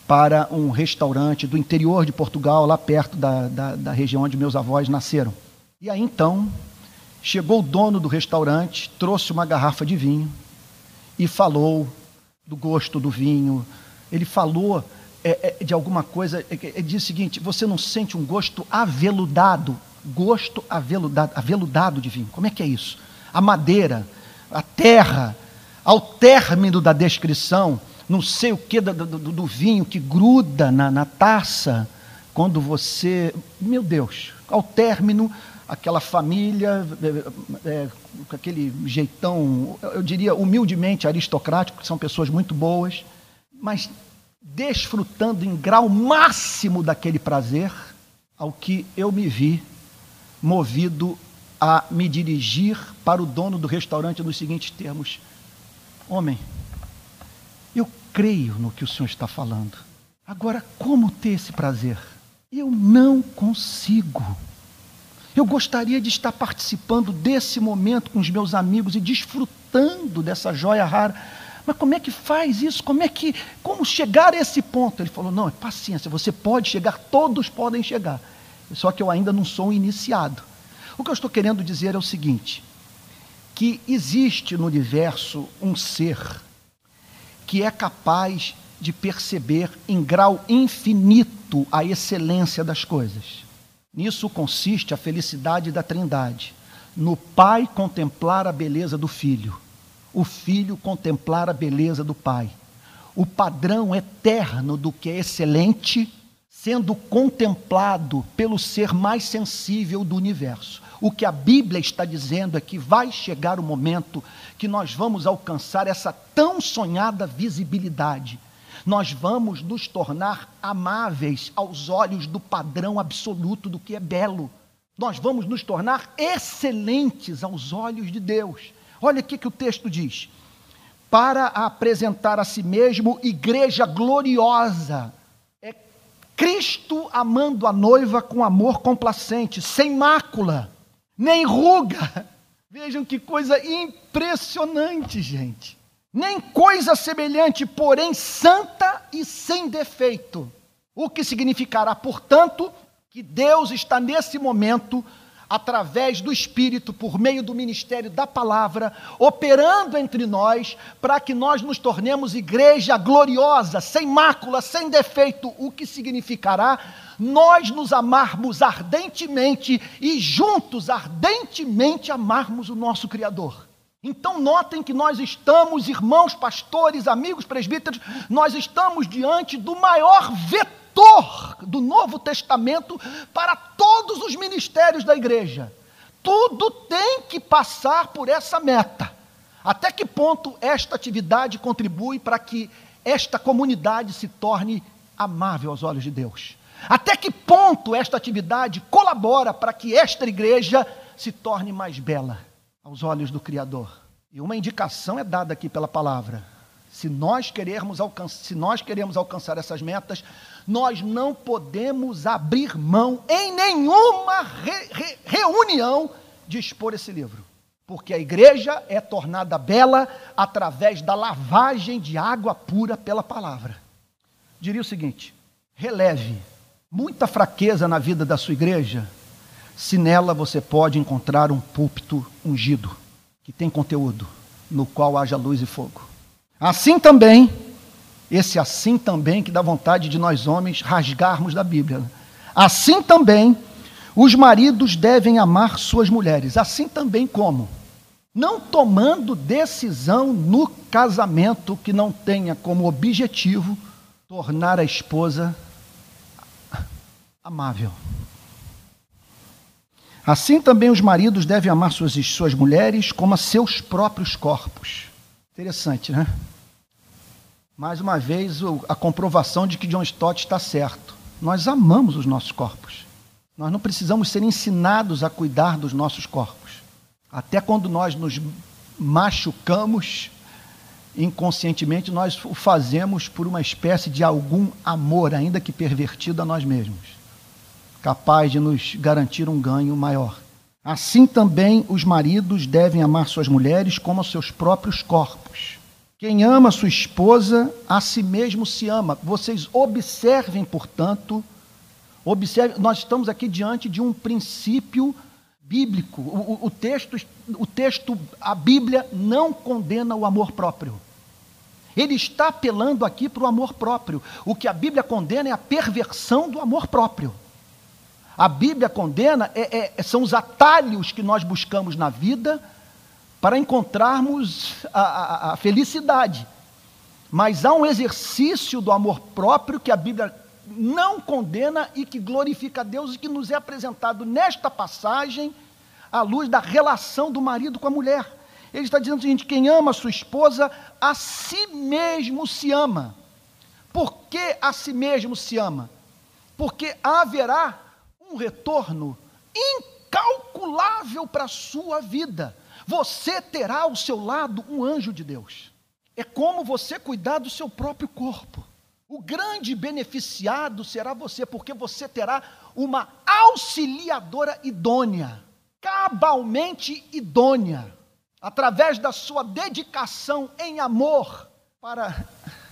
para um restaurante do interior de Portugal, lá perto da, da, da região onde meus avós nasceram. E aí então, chegou o dono do restaurante, trouxe uma garrafa de vinho e falou do gosto do vinho. Ele falou é, é, de alguma coisa, é, disse o seguinte: você não sente um gosto aveludado gosto aveludado, aveludado de vinho. Como é que é isso? A madeira, a terra, ao término da descrição, não sei o que do, do, do vinho que gruda na, na, taça, quando você. Meu Deus, ao término, aquela família, é, é, com aquele jeitão, eu diria humildemente aristocrático, que são pessoas muito boas, mas desfrutando em grau máximo daquele prazer, ao que eu me vi movido a me dirigir para o dono do restaurante nos seguintes termos: Homem, eu creio no que o senhor está falando. Agora, como ter esse prazer? Eu não consigo. Eu gostaria de estar participando desse momento com os meus amigos e desfrutando dessa joia rara. Mas como é que faz isso? Como é que, como chegar a esse ponto? Ele falou: "Não, é paciência, você pode chegar, todos podem chegar. Só que eu ainda não sou um iniciado. O que eu estou querendo dizer é o seguinte: que existe no universo um ser que é capaz de perceber em grau infinito a excelência das coisas. Nisso consiste a felicidade da Trindade. No Pai contemplar a beleza do Filho, o Filho contemplar a beleza do Pai. O padrão eterno do que é excelente sendo contemplado pelo ser mais sensível do universo. O que a Bíblia está dizendo é que vai chegar o momento que nós vamos alcançar essa tão sonhada visibilidade. Nós vamos nos tornar amáveis aos olhos do padrão absoluto do que é belo. Nós vamos nos tornar excelentes aos olhos de Deus. Olha o que o texto diz: para apresentar a si mesmo igreja gloriosa, Cristo amando a noiva com amor complacente, sem mácula, nem ruga. Vejam que coisa impressionante, gente. Nem coisa semelhante, porém santa e sem defeito. O que significará, portanto, que Deus está nesse momento através do Espírito, por meio do ministério da palavra, operando entre nós, para que nós nos tornemos igreja gloriosa, sem mácula, sem defeito, o que significará nós nos amarmos ardentemente e juntos ardentemente amarmos o nosso Criador. Então, notem que nós estamos, irmãos, pastores, amigos, presbíteros, nós estamos diante do maior vetor do Novo Testamento para todos os ministérios da igreja. Tudo tem que passar por essa meta. Até que ponto esta atividade contribui para que esta comunidade se torne amável aos olhos de Deus? Até que ponto esta atividade colabora para que esta igreja se torne mais bela aos olhos do Criador? E uma indicação é dada aqui pela palavra. Se nós queremos alcançar, se nós queremos alcançar essas metas, nós não podemos abrir mão em nenhuma re, re, reunião de expor esse livro. Porque a igreja é tornada bela através da lavagem de água pura pela palavra. Diria o seguinte: releve muita fraqueza na vida da sua igreja, se nela você pode encontrar um púlpito ungido, que tem conteúdo, no qual haja luz e fogo. Assim também, esse assim também que dá vontade de nós homens rasgarmos da Bíblia. Assim também, os maridos devem amar suas mulheres. Assim também como? Não tomando decisão no casamento que não tenha como objetivo tornar a esposa amável. Assim também os maridos devem amar suas, suas mulheres como a seus próprios corpos. Interessante, né? Mais uma vez, a comprovação de que John Stott está certo. Nós amamos os nossos corpos. Nós não precisamos ser ensinados a cuidar dos nossos corpos. Até quando nós nos machucamos, inconscientemente, nós o fazemos por uma espécie de algum amor, ainda que pervertido a nós mesmos, capaz de nos garantir um ganho maior. Assim também os maridos devem amar suas mulheres como os seus próprios corpos. Quem ama sua esposa, a si mesmo se ama. Vocês observem, portanto, observe, nós estamos aqui diante de um princípio bíblico. O, o, o, texto, o texto, a Bíblia não condena o amor próprio. Ele está apelando aqui para o amor próprio. O que a Bíblia condena é a perversão do amor próprio. A Bíblia condena é, é, são os atalhos que nós buscamos na vida para encontrarmos a, a, a felicidade. Mas há um exercício do amor próprio que a Bíblia não condena e que glorifica a Deus e que nos é apresentado nesta passagem à luz da relação do marido com a mulher. Ele está dizendo o seguinte: quem ama a sua esposa, a si mesmo se ama. Por que a si mesmo se ama? Porque haverá um retorno incalculável para a sua vida. Você terá ao seu lado um anjo de Deus. É como você cuidar do seu próprio corpo. O grande beneficiado será você, porque você terá uma auxiliadora idônea, cabalmente idônea, através da sua dedicação em amor para,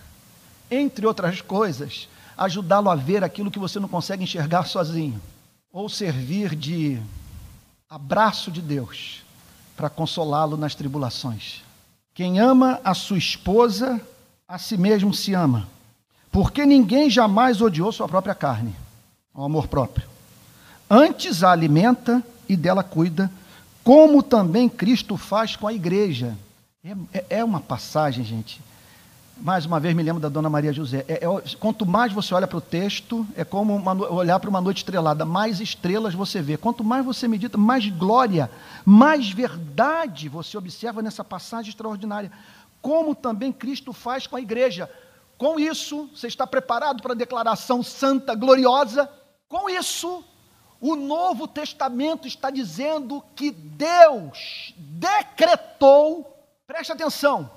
entre outras coisas, ajudá-lo a ver aquilo que você não consegue enxergar sozinho, ou servir de abraço de Deus para consolá-lo nas tribulações. Quem ama a sua esposa, a si mesmo se ama, porque ninguém jamais odiou sua própria carne, o amor próprio. Antes a alimenta e dela cuida, como também Cristo faz com a igreja. É, é, é uma passagem, gente, mais uma vez me lembro da Dona Maria José. É, é, quanto mais você olha para o texto, é como uma, olhar para uma noite estrelada. Mais estrelas você vê. Quanto mais você medita, mais glória, mais verdade você observa nessa passagem extraordinária. Como também Cristo faz com a igreja. Com isso, você está preparado para a declaração santa, gloriosa? Com isso, o Novo Testamento está dizendo que Deus decretou, preste atenção,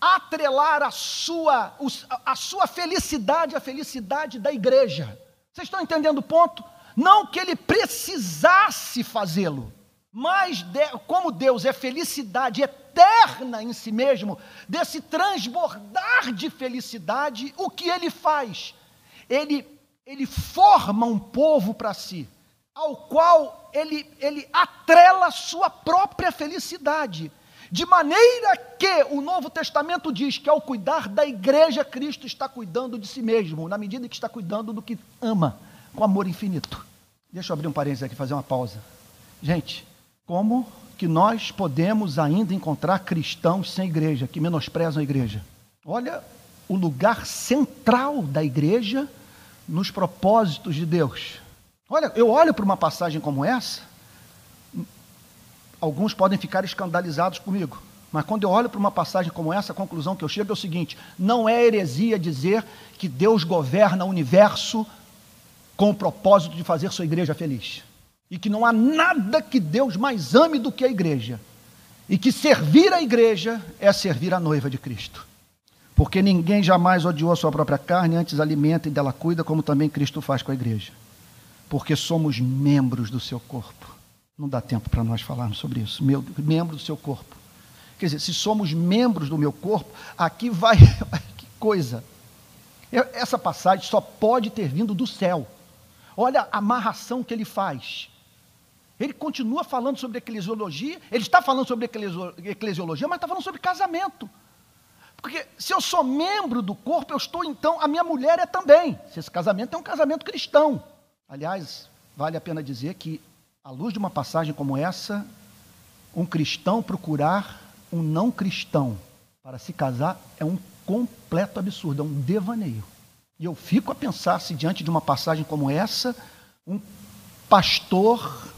atrelar a sua, a sua felicidade à felicidade da igreja. Vocês estão entendendo o ponto? Não que ele precisasse fazê-lo, mas de, como Deus é felicidade eterna em si mesmo, desse transbordar de felicidade, o que ele faz? Ele, ele forma um povo para si, ao qual ele, ele atrela sua própria felicidade. De maneira que o Novo Testamento diz que ao cuidar da igreja, Cristo está cuidando de si mesmo, na medida que está cuidando do que ama, com amor infinito. Deixa eu abrir um parênteses aqui, fazer uma pausa. Gente, como que nós podemos ainda encontrar cristãos sem igreja, que menosprezam a igreja? Olha o lugar central da igreja nos propósitos de Deus. Olha, eu olho para uma passagem como essa, alguns podem ficar escandalizados comigo. Mas quando eu olho para uma passagem como essa, a conclusão que eu chego é o seguinte: não é heresia dizer que Deus governa o universo com o propósito de fazer sua igreja feliz. E que não há nada que Deus mais ame do que a igreja. E que servir a igreja é servir a noiva de Cristo. Porque ninguém jamais odiou a sua própria carne, antes alimenta e dela cuida, como também Cristo faz com a igreja. Porque somos membros do seu corpo. Não dá tempo para nós falarmos sobre isso. Meu, membro do seu corpo. Quer dizer, se somos membros do meu corpo, aqui vai. que coisa! Essa passagem só pode ter vindo do céu. Olha a amarração que ele faz. Ele continua falando sobre eclesiologia, ele está falando sobre eclesiologia, mas está falando sobre casamento. Porque se eu sou membro do corpo, eu estou então, a minha mulher é também. Se esse casamento é um casamento cristão. Aliás, vale a pena dizer que à luz de uma passagem como essa, um cristão procurar um não cristão para se casar é um completo absurdo, é um devaneio. E eu fico a pensar se diante de uma passagem como essa, um pastor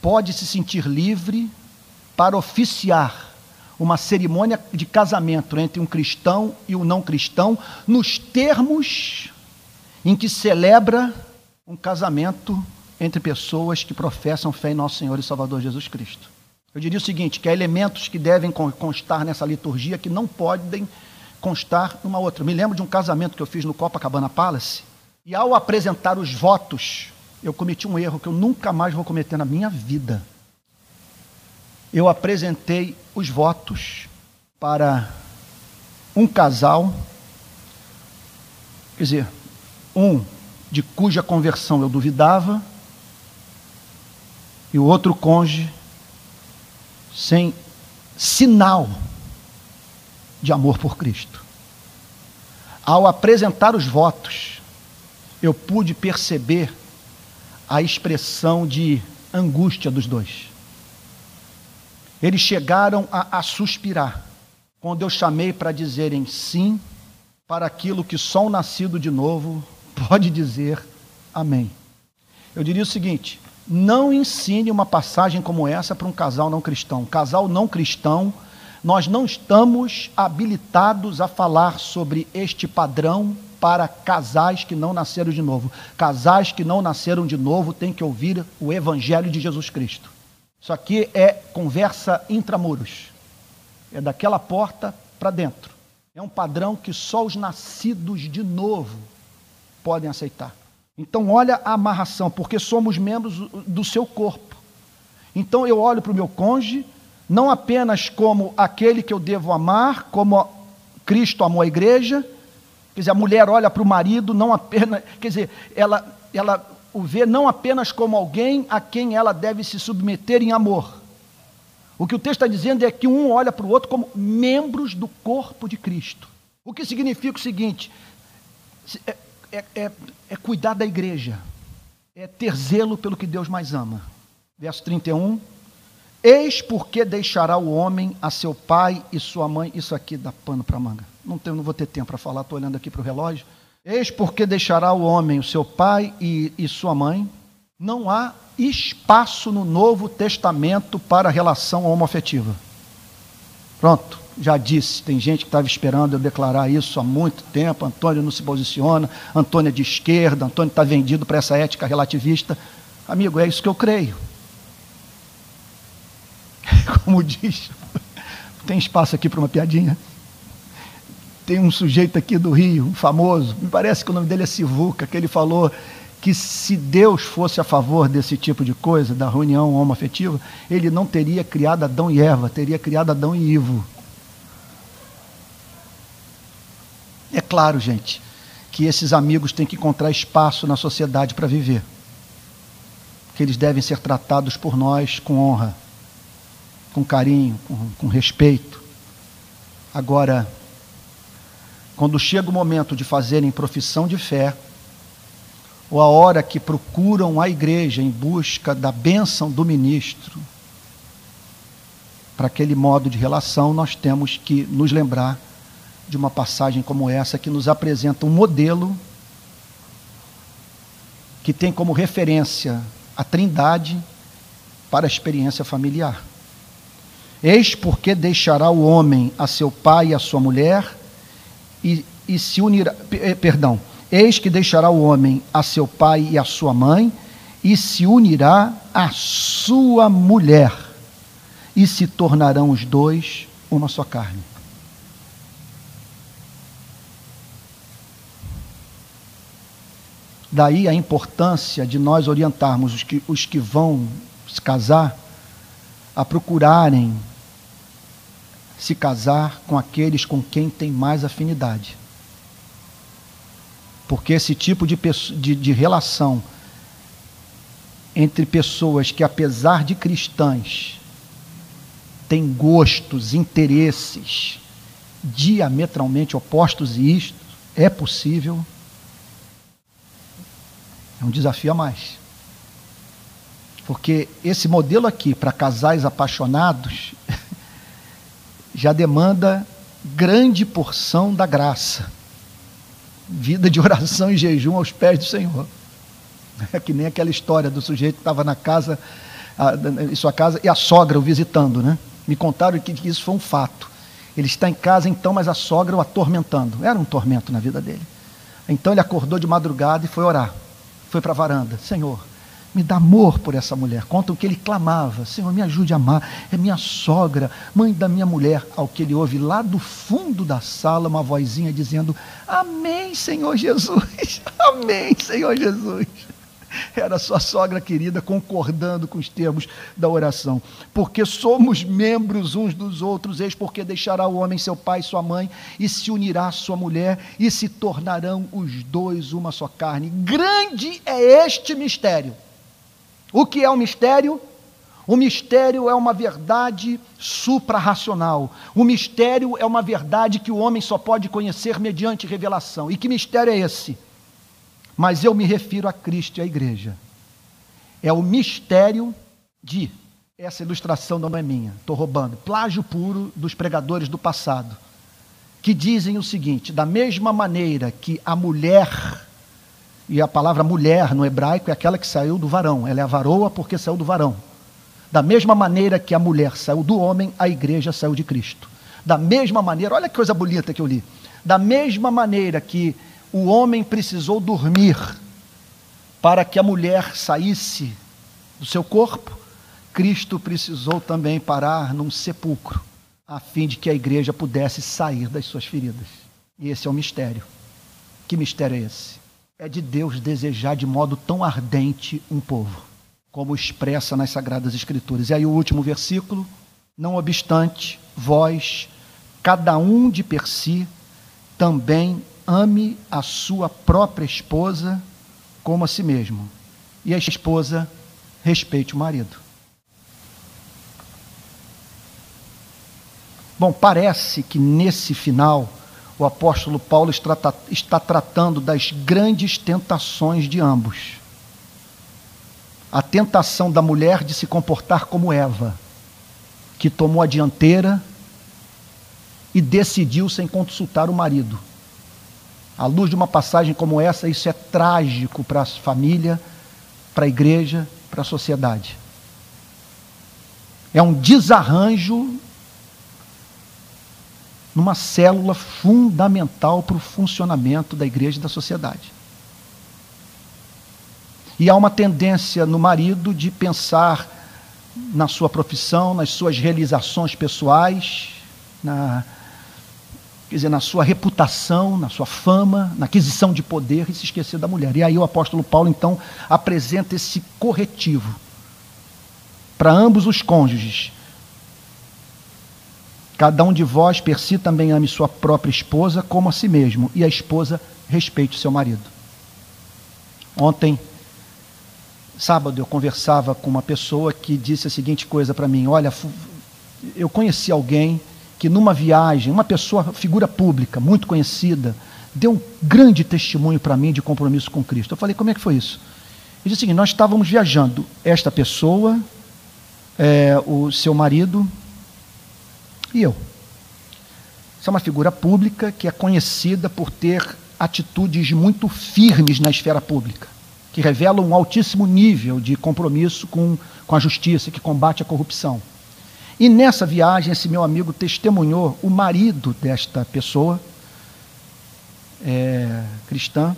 pode se sentir livre para oficiar uma cerimônia de casamento entre um cristão e um não cristão, nos termos em que celebra um casamento entre pessoas que professam fé em nosso Senhor e Salvador Jesus Cristo. Eu diria o seguinte: que há elementos que devem constar nessa liturgia que não podem constar numa outra. Me lembro de um casamento que eu fiz no Copacabana Palace, e ao apresentar os votos, eu cometi um erro que eu nunca mais vou cometer na minha vida. Eu apresentei os votos para um casal, quer dizer, um de cuja conversão eu duvidava, e o outro cônjuge sem sinal de amor por Cristo. Ao apresentar os votos, eu pude perceber a expressão de angústia dos dois. Eles chegaram a, a suspirar quando eu chamei para dizerem sim para aquilo que só um nascido de novo pode dizer amém. Eu diria o seguinte: não ensine uma passagem como essa para um casal não cristão. Casal não cristão, nós não estamos habilitados a falar sobre este padrão para casais que não nasceram de novo. Casais que não nasceram de novo têm que ouvir o Evangelho de Jesus Cristo. Isso aqui é conversa intramuros. É daquela porta para dentro. É um padrão que só os nascidos de novo podem aceitar. Então, olha a amarração, porque somos membros do seu corpo. Então, eu olho para o meu cônjuge, não apenas como aquele que eu devo amar, como Cristo amou a igreja. Quer dizer, a mulher olha para o marido, não apenas. Quer dizer, ela, ela o vê não apenas como alguém a quem ela deve se submeter em amor. O que o texto está dizendo é que um olha para o outro como membros do corpo de Cristo. O que significa o seguinte: é, é, é, cuidar da igreja, é ter zelo pelo que Deus mais ama. Verso 31. Eis porque deixará o homem a seu pai e sua mãe. Isso aqui dá pano para manga. Não, tenho, não vou ter tempo para falar, estou olhando aqui para o relógio. Eis porque deixará o homem o seu pai e, e sua mãe. Não há espaço no Novo Testamento para relação homoafetiva. Pronto já disse, tem gente que estava esperando eu declarar isso há muito tempo. Antônio não se posiciona, Antônio é de esquerda, Antônio está vendido para essa ética relativista. Amigo, é isso que eu creio. Como diz, tem espaço aqui para uma piadinha? Tem um sujeito aqui do Rio, um famoso, me parece que o nome dele é Sivuca, que ele falou que se Deus fosse a favor desse tipo de coisa, da reunião homoafetiva, ele não teria criado Adão e Eva, teria criado Adão e Ivo. É claro, gente, que esses amigos têm que encontrar espaço na sociedade para viver. Que eles devem ser tratados por nós com honra, com carinho, com, com respeito. Agora, quando chega o momento de fazerem profissão de fé, ou a hora que procuram a igreja em busca da bênção do ministro, para aquele modo de relação, nós temos que nos lembrar de uma passagem como essa que nos apresenta um modelo que tem como referência a Trindade para a experiência familiar. Eis porque deixará o homem a seu pai e a sua mulher e, e se unirá, eh, perdão, eis que deixará o homem a seu pai e a sua mãe e se unirá à sua mulher e se tornarão os dois uma só carne. Daí a importância de nós orientarmos os que, os que vão se casar a procurarem se casar com aqueles com quem tem mais afinidade. Porque esse tipo de, de, de relação entre pessoas que, apesar de cristãs, têm gostos, interesses diametralmente opostos, e isto é possível é um desafio a mais. Porque esse modelo aqui, para casais apaixonados, já demanda grande porção da graça. Vida de oração e jejum aos pés do Senhor. É que nem aquela história do sujeito que estava na casa, em sua casa, e a sogra o visitando, né? Me contaram que isso foi um fato. Ele está em casa então, mas a sogra o atormentando. Era um tormento na vida dele. Então ele acordou de madrugada e foi orar foi para a varanda: Senhor, me dá amor por essa mulher. Contam que ele clamava: Senhor, me ajude a amar. É minha sogra, mãe da minha mulher. Ao que ele ouve lá do fundo da sala uma vozinha dizendo: Amém, Senhor Jesus. Amém, Senhor Jesus. Era sua sogra querida concordando com os termos da oração. Porque somos membros uns dos outros, eis porque deixará o homem seu pai e sua mãe, e se unirá à sua mulher, e se tornarão os dois uma só carne. Grande é este mistério. O que é o mistério? O mistério é uma verdade suprarracional. O mistério é uma verdade que o homem só pode conhecer mediante revelação. E que mistério é esse? Mas eu me refiro a Cristo e à igreja. É o mistério de. Essa ilustração não é minha, estou roubando. Plágio puro dos pregadores do passado, que dizem o seguinte: da mesma maneira que a mulher, e a palavra mulher no hebraico é aquela que saiu do varão, ela é a varoa porque saiu do varão. Da mesma maneira que a mulher saiu do homem, a igreja saiu de Cristo. Da mesma maneira, olha que coisa bonita que eu li. Da mesma maneira que o homem precisou dormir para que a mulher saísse do seu corpo, Cristo precisou também parar num sepulcro, a fim de que a igreja pudesse sair das suas feridas. E esse é o mistério. Que mistério é esse? é de Deus desejar de modo tão ardente um povo, como expressa nas Sagradas Escrituras. E aí o último versículo: Não obstante, vós, cada um de per si, também ame a sua própria esposa como a si mesmo, e a esposa respeite o marido. Bom, parece que nesse final o apóstolo Paulo está, está tratando das grandes tentações de ambos. A tentação da mulher de se comportar como Eva, que tomou a dianteira e decidiu sem consultar o marido. À luz de uma passagem como essa, isso é trágico para a família, para a igreja, para a sociedade. É um desarranjo numa célula fundamental para o funcionamento da igreja e da sociedade. E há uma tendência no marido de pensar na sua profissão, nas suas realizações pessoais, na, quer dizer, na sua reputação, na sua fama, na aquisição de poder e se esquecer da mulher. E aí o apóstolo Paulo então apresenta esse corretivo para ambos os cônjuges Cada um de vós, per si, também ame sua própria esposa como a si mesmo, e a esposa respeite o seu marido. Ontem, sábado, eu conversava com uma pessoa que disse a seguinte coisa para mim: Olha, eu conheci alguém que numa viagem, uma pessoa, figura pública, muito conhecida, deu um grande testemunho para mim de compromisso com Cristo. Eu falei: Como é que foi isso? Ele disse o seguinte: Nós estávamos viajando, esta pessoa, é, o seu marido e eu. Essa é uma figura pública que é conhecida por ter atitudes muito firmes na esfera pública, que revelam um altíssimo nível de compromisso com, com a justiça, que combate a corrupção. E nessa viagem, esse meu amigo testemunhou o marido desta pessoa, é, cristã,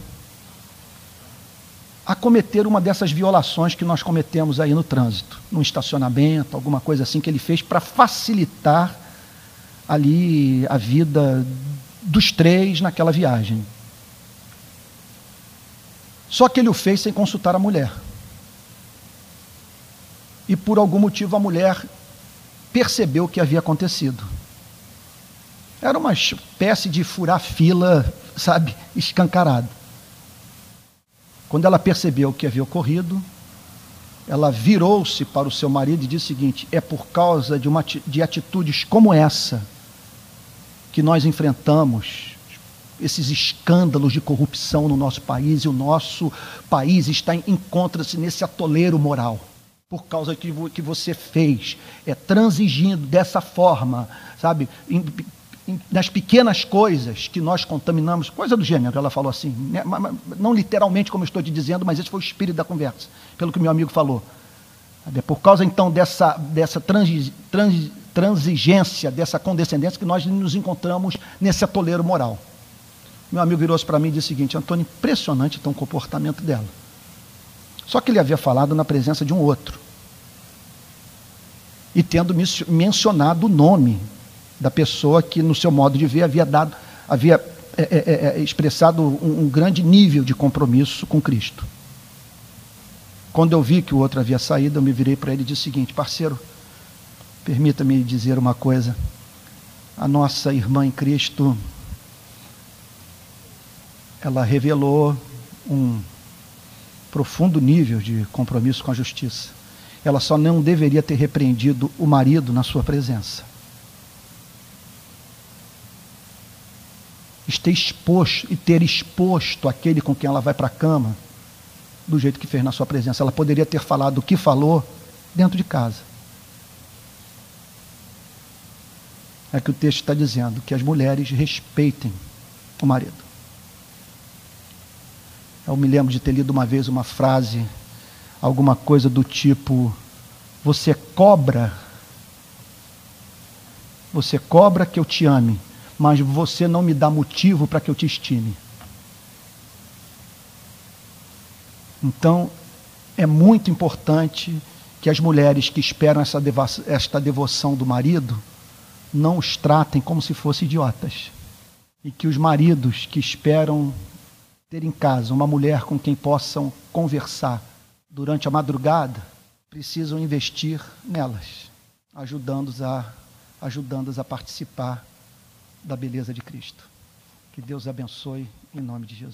a cometer uma dessas violações que nós cometemos aí no trânsito, no estacionamento, alguma coisa assim que ele fez para facilitar ali a vida dos três naquela viagem. Só que ele o fez sem consultar a mulher. E por algum motivo a mulher percebeu o que havia acontecido. Era uma espécie de furar fila, sabe, escancarado. Quando ela percebeu o que havia ocorrido, ela virou-se para o seu marido e disse o seguinte: é por causa de, uma, de atitudes como essa que nós enfrentamos, esses escândalos de corrupção no nosso país, e o nosso país está encontra-se nesse atoleiro moral. Por causa que, que você fez, é transigindo dessa forma, sabe? Em, em, nas pequenas coisas que nós contaminamos, coisa do gênero, ela falou assim, né? não literalmente como eu estou te dizendo, mas esse foi o espírito da conversa, pelo que meu amigo falou. É por causa então dessa, dessa transi, transi, transigência, dessa condescendência que nós nos encontramos nesse atoleiro moral. Meu amigo virou-se para mim e disse o seguinte: Antônio, impressionante então o comportamento dela. Só que ele havia falado na presença de um outro. E tendo mencionado o nome da pessoa que, no seu modo de ver, havia dado, havia é, é, é, é, expressado um, um grande nível de compromisso com Cristo. Quando eu vi que o outro havia saído, eu me virei para ele e disse o seguinte: parceiro, Permita-me dizer uma coisa. A nossa irmã em Cristo, ela revelou um profundo nível de compromisso com a justiça. Ela só não deveria ter repreendido o marido na sua presença. Ter exposto e ter exposto aquele com quem ela vai para a cama do jeito que fez na sua presença. Ela poderia ter falado o que falou dentro de casa. é que o texto está dizendo que as mulheres respeitem o marido. Eu me lembro de ter lido uma vez uma frase, alguma coisa do tipo: Você cobra, você cobra que eu te ame, mas você não me dá motivo para que eu te estime. Então, é muito importante que as mulheres que esperam essa esta devoção do marido não os tratem como se fossem idiotas. E que os maridos que esperam ter em casa uma mulher com quem possam conversar durante a madrugada, precisam investir nelas, ajudando-as a, ajudando a participar da beleza de Cristo. Que Deus abençoe em nome de Jesus.